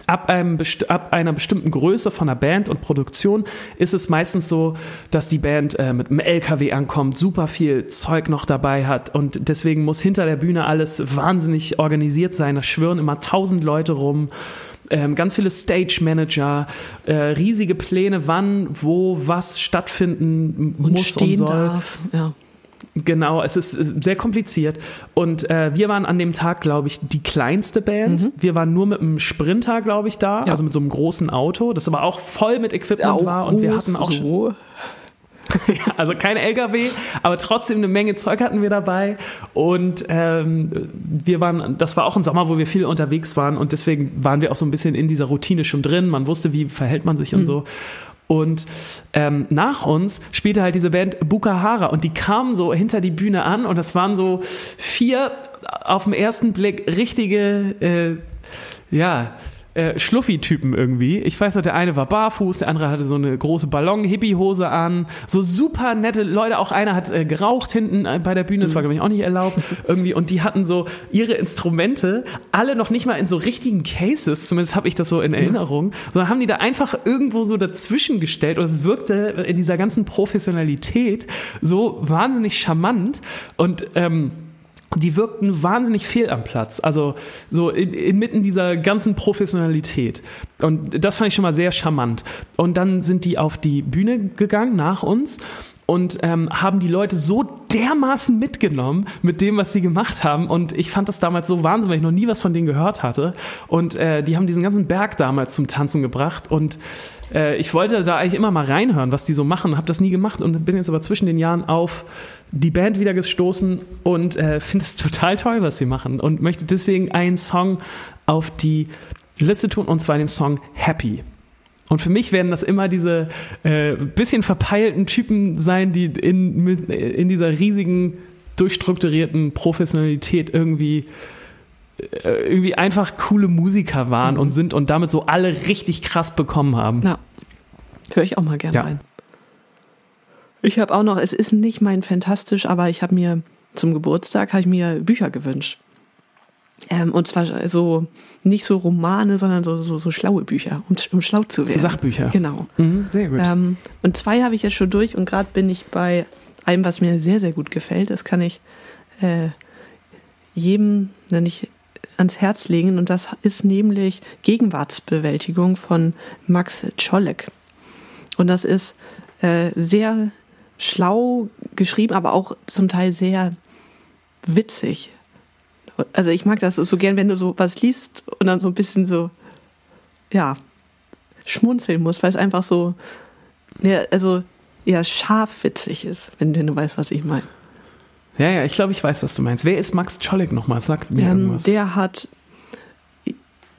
Ab, einem, ab einer bestimmten Größe von einer Band und Produktion ist es meistens so, dass die Band äh, mit einem LKW ankommt, super viel Zeug noch dabei hat und deswegen muss hinter der Bühne alles wahnsinnig organisiert sein. Da schwirren immer tausend Leute rum. Ähm, ganz viele Stage Manager, äh, riesige Pläne, wann, wo, was stattfinden Und muss stehen und soll. darf. Ja. Genau, es ist sehr kompliziert. Und äh, wir waren an dem Tag, glaube ich, die kleinste Band. Wir waren nur mit einem Sprinter, glaube ich, da, Mhm. Ja. also mit so einem großen Auto, das aber auch voll mit Equipment war. Und wir hatten auch so. also kein LKW, aber trotzdem eine Menge Zeug hatten wir dabei. Und ähm, wir waren, das war auch ein Sommer, wo wir viel unterwegs waren und deswegen waren wir auch so ein bisschen in dieser Routine schon drin. Man wusste, wie verhält man sich und so. Und ähm, nach uns spielte halt diese Band Bukahara und die kamen so hinter die Bühne an und das waren so vier auf den ersten Blick richtige, äh, ja, äh, Schluffi-Typen irgendwie. Ich weiß noch, der eine war barfuß, der andere hatte so eine große Ballon-Hippie-Hose an. So super nette Leute. Auch einer hat äh, geraucht hinten äh, bei der Bühne, das war, glaube ich, auch nicht erlaubt. irgendwie. Und die hatten so ihre Instrumente, alle noch nicht mal in so richtigen Cases, zumindest habe ich das so in Erinnerung, sondern haben die da einfach irgendwo so dazwischen gestellt. Und es wirkte in dieser ganzen Professionalität so wahnsinnig charmant. Und ähm, die wirkten wahnsinnig fehl am Platz. Also so in, inmitten dieser ganzen Professionalität. Und das fand ich schon mal sehr charmant. Und dann sind die auf die Bühne gegangen nach uns und ähm, haben die Leute so dermaßen mitgenommen mit dem, was sie gemacht haben. Und ich fand das damals so wahnsinnig, weil ich noch nie was von denen gehört hatte. Und äh, die haben diesen ganzen Berg damals zum Tanzen gebracht. Und äh, ich wollte da eigentlich immer mal reinhören, was die so machen, habe das nie gemacht und bin jetzt aber zwischen den Jahren auf die Band wieder gestoßen und äh, finde es total toll, was sie machen und möchte deswegen einen Song auf die Liste tun und zwar den Song Happy. Und für mich werden das immer diese äh, bisschen verpeilten Typen sein, die in, in dieser riesigen, durchstrukturierten Professionalität irgendwie äh, irgendwie einfach coole Musiker waren mhm. und sind und damit so alle richtig krass bekommen haben. Ja. Höre ich auch mal gerne ja. rein. Ich habe auch noch, es ist nicht mein Fantastisch, aber ich habe mir zum Geburtstag habe ich mir Bücher gewünscht. Ähm, und zwar so nicht so Romane, sondern so, so, so schlaue Bücher, um, um schlau zu werden. Sachbücher. Genau. Mhm, sehr gut. Ähm, und zwei habe ich jetzt schon durch und gerade bin ich bei einem, was mir sehr, sehr gut gefällt. Das kann ich äh, jedem, nenne ich ans Herz legen und das ist nämlich Gegenwartsbewältigung von Max Czolek. Und das ist äh, sehr schlau geschrieben, aber auch zum Teil sehr witzig also ich mag das so gern, wenn du so was liest und dann so ein bisschen so, ja, schmunzeln musst, weil es einfach so, ja, also ja, scharf witzig ist, wenn, wenn du weißt, was ich meine. Ja, ja, ich glaube, ich weiß, was du meinst. Wer ist Max Czolek nochmal? Sag mir ähm, irgendwas. Der hat,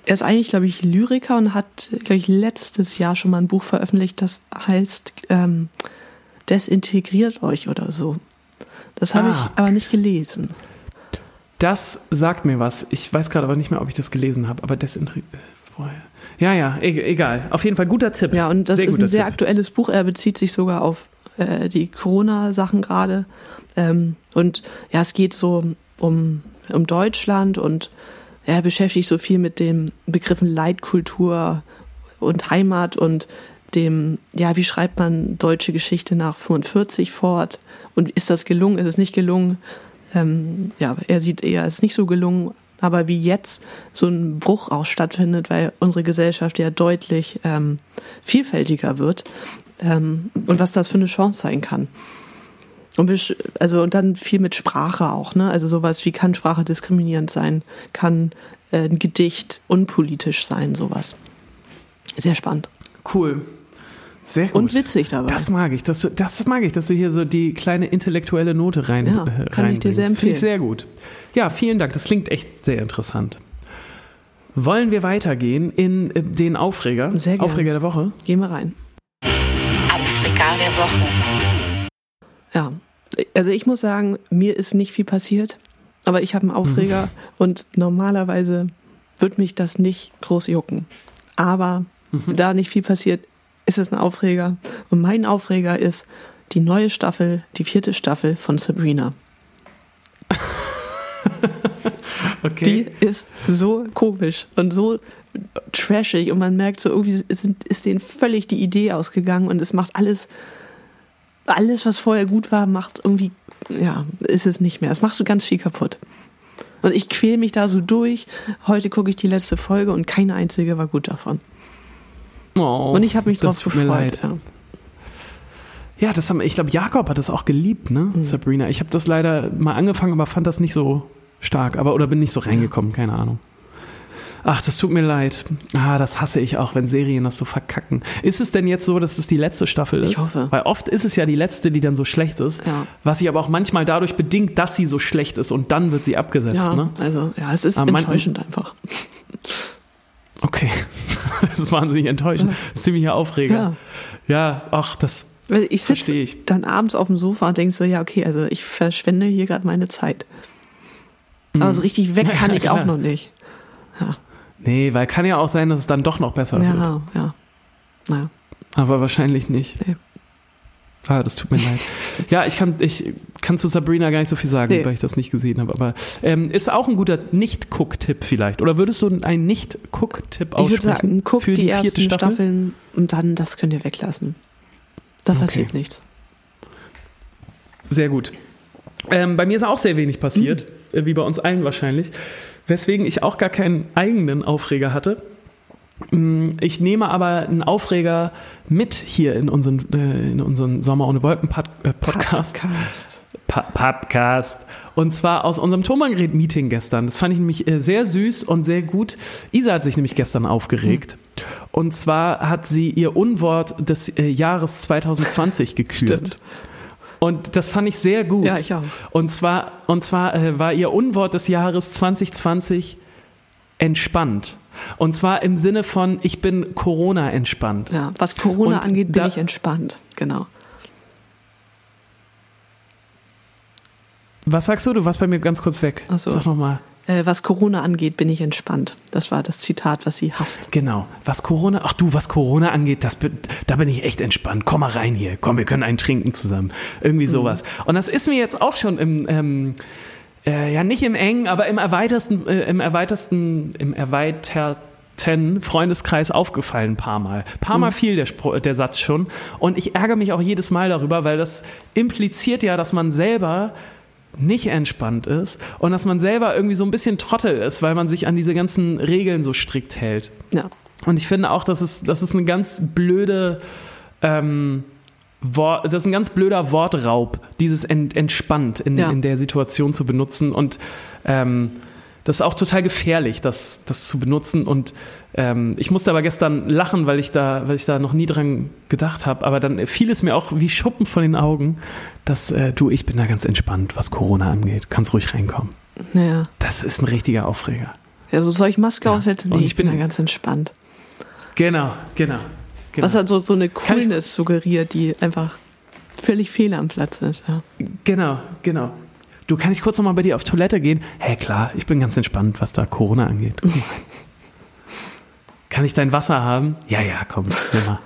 er ist eigentlich, glaube ich, Lyriker und hat, glaube ich, letztes Jahr schon mal ein Buch veröffentlicht, das heißt ähm, Desintegriert euch oder so. Das habe ah. ich aber nicht gelesen. Das sagt mir was. Ich weiß gerade aber nicht mehr, ob ich das gelesen habe, aber das vorher. Ja, ja, egal. Auf jeden Fall guter Tipp. Ja, und das sehr ist ein sehr Tipp. aktuelles Buch. Er bezieht sich sogar auf äh, die Corona-Sachen gerade. Ähm, und ja, es geht so um, um Deutschland und er beschäftigt so viel mit den Begriffen Leitkultur und Heimat und dem, ja, wie schreibt man deutsche Geschichte nach 45 fort? Und ist das gelungen? Ist es nicht gelungen? Ähm, ja, er sieht eher als nicht so gelungen, aber wie jetzt so ein Bruch auch stattfindet, weil unsere Gesellschaft ja deutlich ähm, vielfältiger wird ähm, und was das für eine Chance sein kann. Und wir, also und dann viel mit Sprache auch, ne? Also sowas wie kann Sprache diskriminierend sein, kann äh, ein Gedicht unpolitisch sein, sowas. Sehr spannend. Cool. Sehr gut. Und witzig dabei. Das mag ich. Das, das mag ich, dass du hier so die kleine intellektuelle Note rein ja, äh, Kann ich dir sehr empfehlen. Finde ich sehr gut. Ja, vielen Dank. Das klingt echt sehr interessant. Wollen wir weitergehen in äh, den Aufreger? Sehr gerne. Aufreger der Woche? Gehen wir rein. Aufreger der Woche. Ja, also ich muss sagen, mir ist nicht viel passiert, aber ich habe einen Aufreger mhm. und normalerweise wird mich das nicht groß jucken. Aber mhm. da nicht viel passiert, ist es ein Aufreger. Und mein Aufreger ist die neue Staffel, die vierte Staffel von Sabrina. okay. Die ist so komisch und so trashig und man merkt so, irgendwie ist, ist denen völlig die Idee ausgegangen und es macht alles, alles, was vorher gut war, macht irgendwie, ja, ist es nicht mehr. Es macht so ganz viel kaputt. Und ich quäle mich da so durch. Heute gucke ich die letzte Folge und keine einzige war gut davon. Oh, und ich habe mich drauf gefreut. Mir leid. Ja. ja, das haben, ich glaube, Jakob hat das auch geliebt, ne, mhm. Sabrina. Ich habe das leider mal angefangen, aber fand das nicht so stark, aber oder bin nicht so reingekommen, ja. keine Ahnung. Ach, das tut mir leid. Ah, das hasse ich auch, wenn Serien das so verkacken. Ist es denn jetzt so, dass es die letzte Staffel ist? Ich hoffe. Weil oft ist es ja die letzte, die dann so schlecht ist. Ja. Was sich aber auch manchmal dadurch bedingt, dass sie so schlecht ist und dann wird sie abgesetzt. Ja, ne? also ja, es ist aber enttäuschend einfach. Okay, das ist wahnsinnig enttäuschend. Ja. Ziemlicher Aufreger. Ja, ja ach, das ich verstehe ich. Dann abends auf dem Sofa und denkst so, ja, okay, also ich verschwende hier gerade meine Zeit. Aber so richtig weg kann ja, ich auch noch nicht. Ja. Nee, weil kann ja auch sein, dass es dann doch noch besser wird. Ja, ja. Naja. Aber wahrscheinlich nicht. Nee. Ah, das tut mir leid. Ja, ich kann, ich kann zu Sabrina gar nicht so viel sagen, Nee. weil ich das nicht gesehen habe. Aber ähm, ist auch ein guter Nicht-Guck-Tipp vielleicht. Oder würdest du einen Nicht-Guck-Tipp Ich aussprechen? würde sagen, guckt für die, die vierte ersten Staffel? Staffeln und dann das könnt ihr weglassen. Da Okay. passiert nichts. Sehr gut. Ähm, bei mir ist auch sehr wenig passiert, Mhm. äh, wie bei uns allen wahrscheinlich. Weswegen ich auch gar keinen eigenen Aufreger hatte. Mm, Ich nehme aber einen Aufreger mit hier in unseren, äh, in unseren Sommer ohne Wolken äh, Podcast. Podcast. Podcast. Und zwar aus unserem Thomann-Meeting gestern. Das fand ich nämlich äh, sehr süß und sehr gut. Isa hat sich nämlich gestern aufgeregt. Und zwar hat sie ihr Unwort des Jahres 2020 gekürt. Stimmt. Und das fand ich sehr gut. Ja, ich auch. Und zwar, und zwar war ihr Unwort des Jahres 2020 entspannt. Und zwar im Sinne von, ich bin Corona entspannt. Ja, was Corona Und angeht, bin ich entspannt. Genau. Was sagst du? Du warst bei mir ganz kurz weg. Ach so. Sag nochmal. Äh, was Corona angeht, bin ich entspannt. Das war das Zitat, was sie hasst. Genau. Was Corona, ach du, was Corona angeht, das, da bin ich echt entspannt. Komm mal rein hier. Komm, wir können einen trinken zusammen. Irgendwie sowas. Und das ist mir jetzt auch schon im, ähm, äh, ja nicht im engen, aber im erweitersten, äh, im erweitersten, im erweiterten Freundeskreis aufgefallen ein paar Mal. Ein paar Mal fiel der, der Satz schon. Und ich ärgere mich auch jedes Mal darüber, weil das impliziert ja, dass man selber nicht entspannt ist und dass man selber irgendwie so ein bisschen Trottel ist, weil man sich an diese ganzen Regeln so strikt hält. Ja. Und ich finde auch, das ist, das ist eine ganz blöde, ähm, Wort, das ist ein ganz blöder Wortraub, dieses ent, entspannt in, Ja. in der Situation zu benutzen. Und ähm, das ist auch total gefährlich, das, das zu benutzen. Und ähm, ich musste aber gestern lachen, weil ich da, weil ich da noch nie dran gedacht habe. Aber dann fiel es mir auch wie Schuppen von den Augen, dass äh, du, ich bin da ganz entspannt, was Corona angeht. Kannst ruhig reinkommen. Naja. Das ist ein richtiger Aufreger. Ja, so soll ich Maske Ja. aufsetzen? Und Nee, ich ich bin- da ganz entspannt. Genau, genau. Genau. Was halt so, so eine ich- Coolness suggeriert, die einfach völlig fehl am Platz ist. Ja. Genau, genau. Du, kann ich kurz noch mal bei dir auf Toilette gehen? Hä, klar, ich bin ganz entspannt, was da Corona angeht. Kann ich dein Wasser haben? Ja, ja, komm, nimm mal.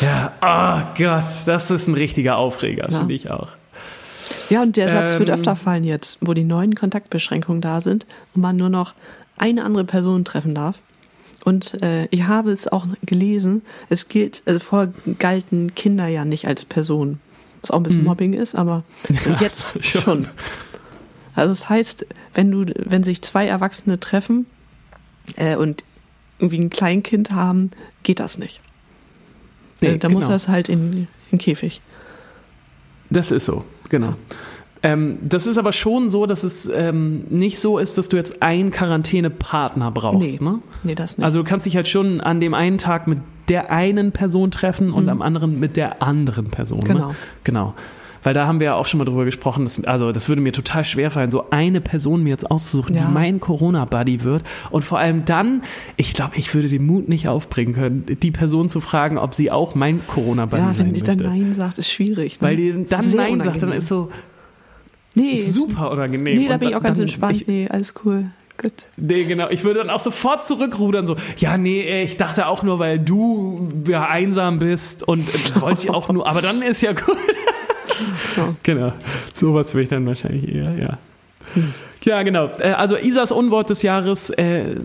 Ja, oh Gott, das ist ein richtiger Aufreger, Ja. finde ich auch. Ja, und der Satz wird Ähm. öfter fallen jetzt, wo die neuen Kontaktbeschränkungen da sind und man nur noch eine andere Person treffen darf. Und äh, ich habe es auch gelesen, es gilt, also vorher galten Kinder ja nicht als Person. Was auch ein bisschen Mobbing ist, aber jetzt schon. schon. Also das heißt, wenn du, wenn sich zwei Erwachsene treffen äh, und irgendwie ein Kleinkind haben, geht das nicht. Nee, äh, da muss genau. das halt in, in den Käfig. Das ist so, genau. Ähm, das ist aber schon so, dass es ähm, nicht so ist, dass du jetzt einen Quarantänepartner brauchst. Nee. Ne? Nee, das nicht. Also du kannst dich halt schon an dem einen Tag mit der einen Person treffen und am anderen mit der anderen Person. Mhm. Genau. Ne? Genau. Weil da haben wir ja auch schon mal drüber gesprochen, dass, also das würde mir total schwer fallen, so eine Person mir jetzt auszusuchen, Ja. die mein Corona-Buddy wird. Und vor allem dann, ich glaube, ich würde den Mut nicht aufbringen können, die Person zu fragen, ob sie auch mein Corona-Buddy ja, sein wenn die dann möchte. Nein sagt, ist schwierig. Ne? Weil die dann Sehr Nein sagt, dann unangenehm. ist so nee, super unangenehm. Nee, da bin ich auch ganz dann- entspannt. Ich, nee, alles cool. Gut. Nee, genau. Ich würde dann auch sofort zurückrudern, so, ja, nee, ich dachte auch nur, weil du ja einsam bist und äh, wollte ich auch nur, aber dann ist ja gut. Ja. Genau. Sowas würde ich dann wahrscheinlich eher, ja. Ja, genau. Äh, Also Isas Unwort des Jahres, äh,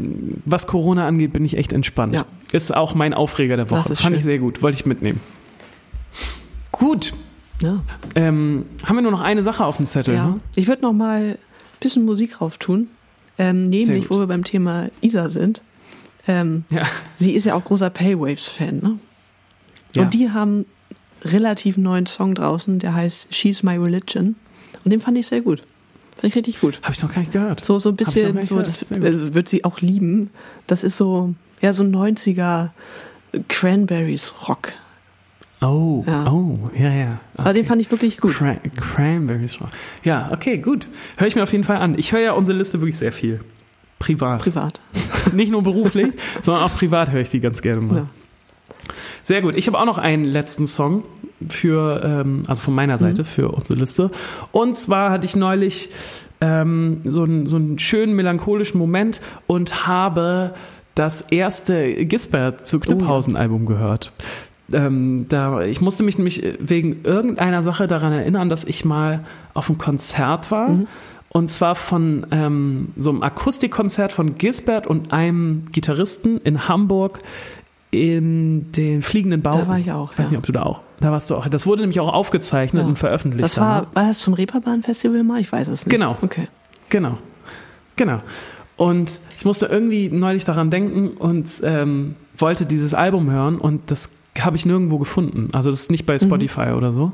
was Corona angeht, bin ich echt entspannt. Ja. Ist auch mein Aufreger der Woche. Das Fand ich schön. sehr gut. Wollte ich mitnehmen. Gut. Ja. Ähm, haben wir nur noch eine Sache auf dem Zettel? ja. Ne? Ich würde noch mal ein bisschen Musik rauf tun. Ähm, nämlich, wo wir beim Thema Isa sind. Ähm, Ja. sie ist ja auch großer Paywaves-Fan, ne? Ja. Und die haben relativ neuen Song draußen, der heißt She's My Religion. Und den fand ich sehr gut. Fand ich richtig gut. Habe ich noch gar nicht gehört. So, so ein bisschen, so, das also wird sie auch lieben. Das ist so, ja, so 90er Cranberries Rock. Oh, Ja. oh, ja, ja. Aber den Okay. fand ich wirklich gut. Cran Cranberries. Ja, okay, gut. Höre ich mir auf jeden Fall an. Ich höre ja unsere Liste wirklich sehr viel. Privat. Privat. Nicht nur beruflich, sondern auch privat höre ich die ganz gerne mal. Ja. Sehr gut. Ich habe auch noch einen letzten Song für, ähm, also von meiner Seite Mhm. für unsere Liste. Und zwar hatte ich neulich ähm, so, einen, so einen schönen melancholischen Moment und habe das erste Gisbert zu Kniphausen-Album gehört. Ähm, da, ich musste mich nämlich wegen irgendeiner Sache daran erinnern, dass ich mal auf einem Konzert war. Mhm. Und zwar von ähm, so einem Akustikkonzert von Gisbert und einem Gitarristen in Hamburg in den fliegenden Bauten. Da war ich auch, Ich weiß ja. nicht, ob du da auch. Da warst du auch. Das wurde nämlich auch aufgezeichnet Ja. und veröffentlicht. Das war, war das zum Reeperbahn-Festival mal? Ich weiß es nicht. Genau. Okay. Genau. Genau. Und ich musste irgendwie neulich daran denken und ähm, wollte dieses Album hören und das habe ich nirgendwo gefunden. Also das ist nicht bei Spotify oder so.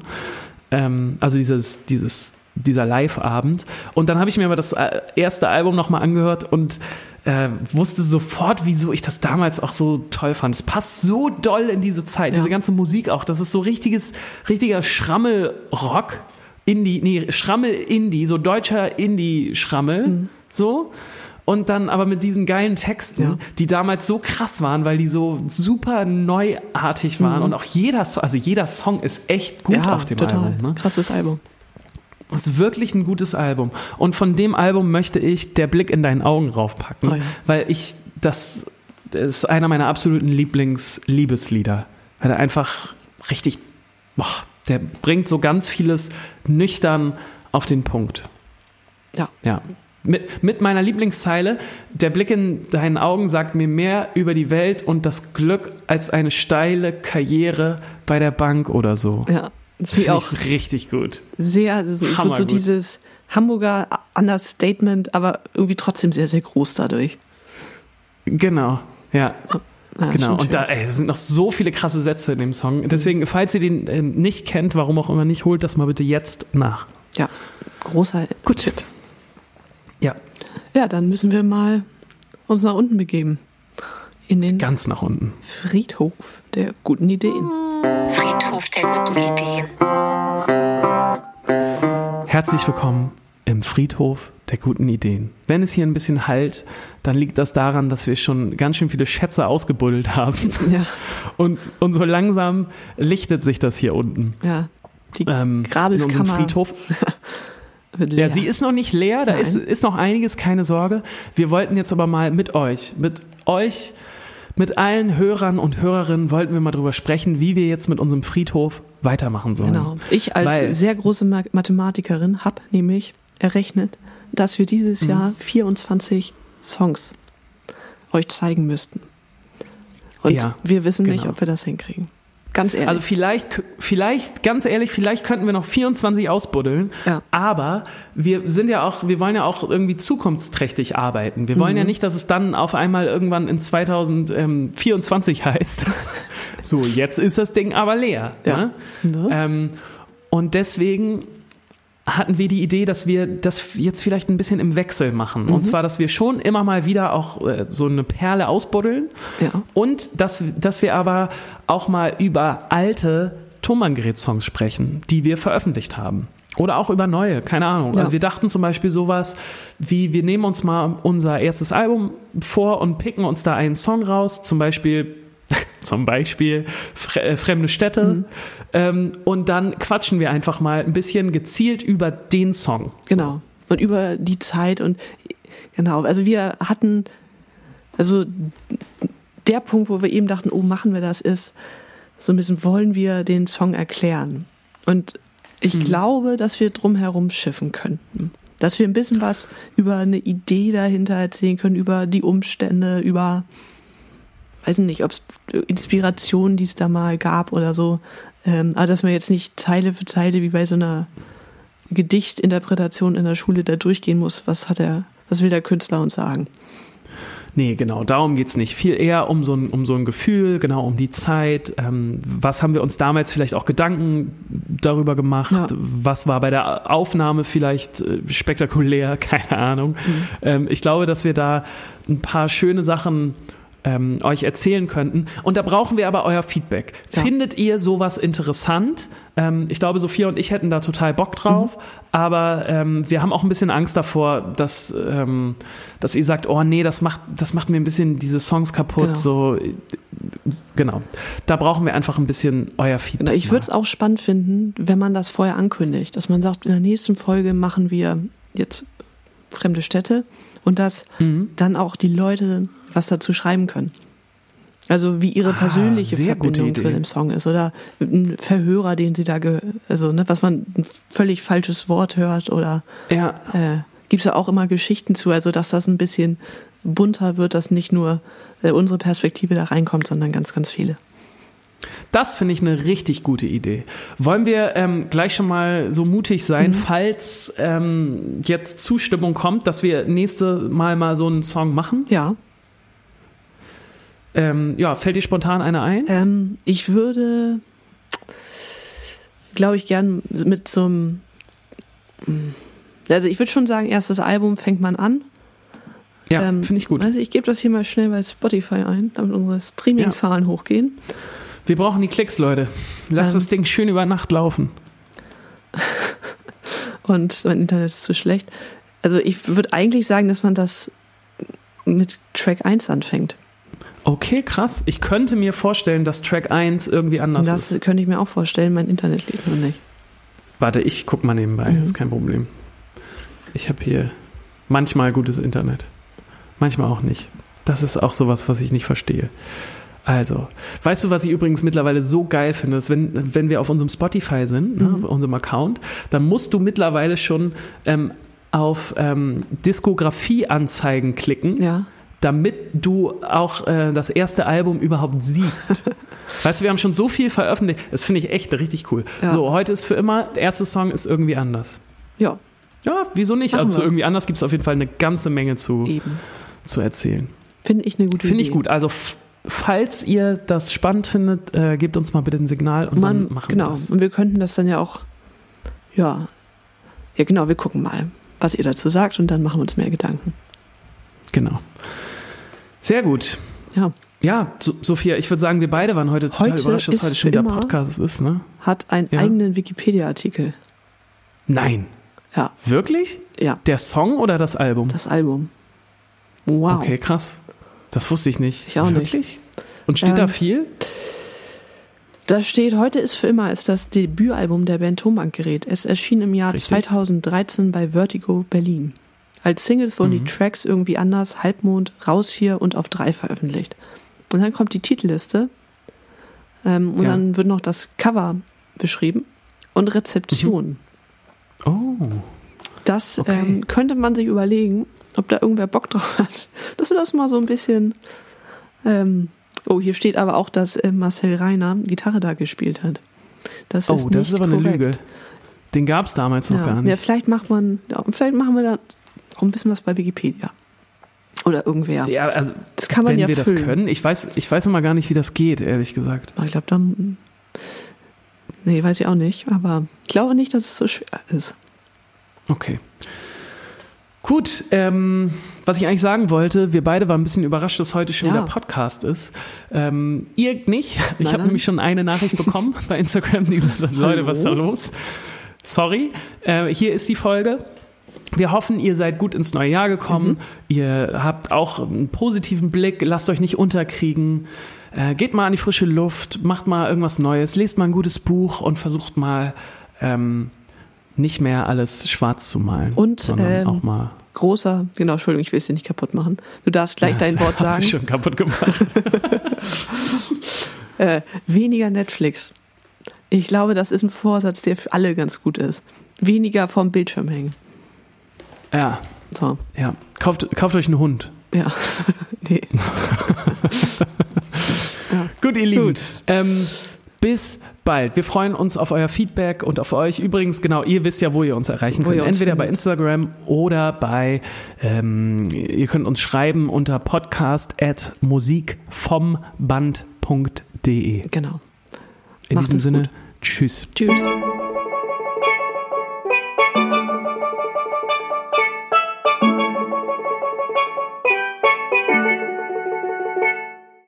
Ähm, also dieses, dieses, dieser Live-Abend. Und dann habe ich mir aber das äh, erste Album nochmal angehört und äh, wusste sofort, wieso ich das damals auch so toll fand. Es passt so doll in diese Zeit, Ja. diese ganze Musik auch. Das ist so richtiges, richtiger Schrammel-Rock. Indie, nee, Schrammel-Indie, so deutscher Indie-Schrammel, Mhm. so. Und dann aber mit diesen geilen Texten, Ja. die damals so krass waren, weil die so super neuartig waren und auch jeder, So- also jeder Song ist echt gut Mhm. ja, auf dem total. Album. Ne? Krasses Album. Es ist wirklich ein gutes Album. Und von dem Album möchte ich der Blick in deinen Augen raufpacken, Oh ja. weil ich das, das ist einer meiner absoluten Lieblings-Liebeslieder. Weil er einfach richtig, boah, der bringt so ganz vieles nüchtern auf den Punkt. Ja. Ja. Mit, mit meiner Lieblingszeile, der Blick in deinen Augen sagt mir mehr über die Welt und das Glück als eine steile Karriere bei der Bank oder so. Ja. Das finde auch ich richtig gut. sehr, das ist so, so dieses Hamburger Understatement, aber irgendwie trotzdem sehr, sehr groß dadurch. Genau, ja. Ja, Genau, und da ey, sind noch so viele krasse Sätze in dem Song. Deswegen, falls ihr den ähm, nicht kennt, warum auch immer nicht, holt das mal bitte jetzt nach. Ja, großer Gut. Tipp. Ja, Ja, dann müssen wir mal uns nach unten begeben. In den ganz nach unten. Friedhof der guten Ideen. Friedhof der guten Ideen. Herzlich willkommen im Friedhof der guten Ideen. Wenn es hier ein bisschen halt, dann liegt das daran, dass wir schon ganz schön viele Schätze ausgebuddelt haben. Ja, Und, und so langsam lichtet sich das hier unten. ja. Die Ähm, in unserem Grabeskammer Friedhof. wird Ja, leer. sie ist noch nicht leer, da Nein. ist, ist noch einiges, keine Sorge. Wir wollten jetzt aber mal mit euch, mit euch, mit allen Hörern und Hörerinnen wollten wir mal drüber sprechen, wie wir jetzt mit unserem Friedhof weitermachen sollen. Genau. Ich als Weil- sehr große Ma Mathematikerin habe nämlich errechnet, dass wir dieses Mhm. Jahr 24 Songs euch zeigen müssten. Und Ja, wir wissen nicht, genau. ob wir das hinkriegen. Ganz ehrlich. Also vielleicht, vielleicht, ganz ehrlich, vielleicht könnten wir noch 24 ausbuddeln. Ja. Aber wir sind ja auch, wir wollen ja auch irgendwie zukunftsträchtig arbeiten. Wir wollen ja Mhm. nicht, dass es dann auf einmal irgendwann in 2024 heißt. so, jetzt ist das Ding aber leer. Ja. Ne? Ne? Ähm, und deswegen hatten wir die Idee, dass wir das jetzt vielleicht ein bisschen im Wechsel machen. Mhm. Und zwar, dass wir schon immer mal wieder auch äh, so eine Perle ausbuddeln. Ja. Und dass, dass wir aber auch mal über alte Tonbandgerät-Songs sprechen, die wir veröffentlicht haben. Oder auch über neue, keine Ahnung. Ja. Also wir dachten zum Beispiel sowas wie, wir nehmen uns mal unser erstes Album vor und picken uns da einen Song raus, zum Beispiel, zum Beispiel Fre äh, Fremde Städte. Mhm. Ähm, und dann quatschen wir einfach mal ein bisschen gezielt über den Song. Genau. Und über die Zeit und genau, also wir hatten, also der Punkt, wo wir eben dachten, oh, machen wir das, ist so ein bisschen, wollen wir den Song erklären? Und ich glaube, dass wir drumherum schiffen könnten. Dass wir ein bisschen was über eine Idee dahinter erzählen können, über die Umstände, über, weiß nicht, ob es Inspirationen, die es da mal gab oder so. Ähm, aber dass wir jetzt nicht Zeile für Zeile wie bei so einer Gedichtinterpretation in der Schule da durchgehen muss, was hat er, was will der Künstler uns sagen? Nee, genau, darum geht's nicht. Viel eher um so ein, um so ein Gefühl, genau, um die Zeit. Ähm, was haben wir uns damals vielleicht auch Gedanken darüber gemacht? Ja. Was war bei der Aufnahme vielleicht äh, spektakulär? Keine Ahnung. Ähm, ich glaube, dass wir da ein paar schöne Sachen ähm, euch erzählen könnten. Und da brauchen wir aber euer Feedback. Ja. Findet ihr sowas interessant? Ähm, ich glaube, Sophia und ich hätten da total Bock drauf, aber ähm, wir haben auch ein bisschen Angst davor, dass, ähm, dass ihr sagt, oh nee, das macht, das macht mir ein bisschen diese Songs kaputt. Genau. So, genau. Da brauchen wir einfach ein bisschen euer Feedback. Genau, ich würde es auch spannend finden, wenn man das vorher ankündigt, dass man sagt, in der nächsten Folge machen wir jetzt fremde Städte und dass Mhm. dann auch die Leute was dazu schreiben können. Also wie ihre Ah, persönliche gute Verbindung zu dem Song ist oder ein Verhörer, den sie da, also ne, was man ein völlig falsches Wort hört oder Ja, äh, gibt es ja auch immer Geschichten zu, also dass das ein bisschen bunter wird, dass nicht nur äh, unsere Perspektive da reinkommt, sondern ganz, ganz viele. Das finde ich eine richtig gute Idee. Wollen wir ähm, gleich schon mal so mutig sein, falls ähm, jetzt Zustimmung kommt, dass wir nächste Mal mal so einen Song machen? Ja, Ähm, ja, fällt dir spontan einer ein? ähm, ich würde, glaube ich, gern mit so einem, also ich würde schon sagen, erstes Album fängt man an. Ja, Ähm, finde ich gut. Also ich gebe das hier mal schnell bei Spotify ein, damit unsere Streaming-Zahlen hochgehen. Wir brauchen die Klicks, Leute. Lass Ähm. das Ding schön über Nacht laufen. Und mein Internet ist zu schlecht. Also ich würde eigentlich sagen, dass man das mit Track 1 anfängt. Okay, krass. Ich könnte mir vorstellen, dass Track 1 irgendwie anders das ist. könnte ich mir auch vorstellen, mein Internet liegt nur nicht. Warte, ich guck mal nebenbei, Mhm. ist kein Problem. Ich habe hier manchmal gutes Internet, manchmal auch nicht. Das ist auch sowas, was ich nicht verstehe. Also, weißt du, was ich übrigens mittlerweile so geil finde, ist, wenn, wenn wir auf unserem Spotify sind, ne, Mhm. auf unserem Account, dann musst du mittlerweile schon ähm, auf ähm, Diskografie-Anzeigen klicken, Ja. damit du auch äh, das erste Album überhaupt siehst. weißt du, wir haben schon so viel veröffentlicht. Das finde ich echt richtig cool. Ja. So, heute ist für immer, der erste Song ist irgendwie anders. Ja, Ja, wieso nicht? Machen Also wir. irgendwie anders gibt es auf jeden Fall eine ganze Menge zu, eben. zu erzählen. Finde ich eine gute Finde ich Idee. gut. Also falls ihr das spannend findet, äh, gebt uns mal bitte ein Signal und Man, dann machen genau. wir das. Und wir könnten das dann ja auch, ja, ja genau, wir gucken mal, was ihr dazu sagt und dann machen wir uns mehr Gedanken. Genau. Sehr gut. Ja, Ja, so, Sophia, ich würde sagen, wir beide waren heute total Heute überrascht, dass heute schon wieder Podcast ist, ne? hat einen Ja. eigenen Wikipedia-Artikel. Nein. Ja, Wirklich? ja, Der Song oder das Album? das Album. Wow. Okay, krass. Das wusste ich nicht. Ich auch nicht. Wirklich? Und steht da Ähm, viel? Da steht, heute ist für immer ist das Debütalbum der Band Tonbandgerät. Es erschien im Jahr Richtig. 2013 bei Vertigo Berlin. Als Singles wurden Mhm. die Tracks irgendwie anders, Halbmond, Raus hier und auf drei veröffentlicht. Und dann kommt die Titelliste ähm, und Ja. dann wird noch das Cover beschrieben und Rezeption. Oh. Das Okay. ähm, könnte man sich überlegen, ob da irgendwer Bock drauf hat, dass wir das mal so ein bisschen. Ähm, oh, hier steht aber auch, dass äh, Marcel Reiner Gitarre da gespielt hat. Das Oh, ist das ist aber eine korrekt. Lüge. Den gab es damals noch ja. gar Ja, nicht. vielleicht macht man, ja, vielleicht machen wir da auch ein bisschen was bei Wikipedia. Oder irgendwer. Ja, also das kann man wenn ja wir füllen. das können. Ich weiß, ich weiß immer gar nicht, wie das geht, ehrlich gesagt. Aber Ich glaube, dann. Nee, weiß ich auch nicht. Aber ich glaube nicht, dass es so schwer ist. Okay. Gut, ähm, was ich eigentlich sagen wollte, wir beide waren ein bisschen überrascht, dass heute schon Ja. wieder Podcast ist. Ähm, ihr nicht. Ich habe nämlich schon eine Nachricht bekommen bei Instagram, die gesagt hat, Leute, was ist da los? Sorry, äh, hier ist die Folge. Wir hoffen, ihr seid gut ins neue Jahr gekommen. Mhm. Ihr habt auch einen positiven Blick, lasst euch nicht unterkriegen. Äh, geht mal an die frische Luft, macht mal irgendwas Neues, lest mal ein gutes Buch und versucht mal ähm, nicht mehr alles schwarz zu malen, Und, sondern ähm, auch mal. Großer, genau, Entschuldigung, ich will es dir nicht kaputt machen. Du darfst gleich dein das Wort hast sagen. du schon kaputt gemacht. Äh, weniger Netflix. Ich glaube, das ist ein Vorsatz, der für alle ganz gut ist. Weniger vom Bildschirm hängen. ja, So, ja. Kauft, kauft euch einen Hund. ja. nee. Gut, ihr Lieben. Gut. Ähm, bis bald. Wir freuen uns auf euer Feedback und auf euch. Übrigens, genau, ihr wisst ja, wo ihr uns erreichen Wo könnt. Entweder bei. Instagram oder bei, ähm, ihr könnt uns schreiben unter podcast at musikvomband.de. Genau. In Macht diesem es Sinne, gut. tschüss. Tschüss.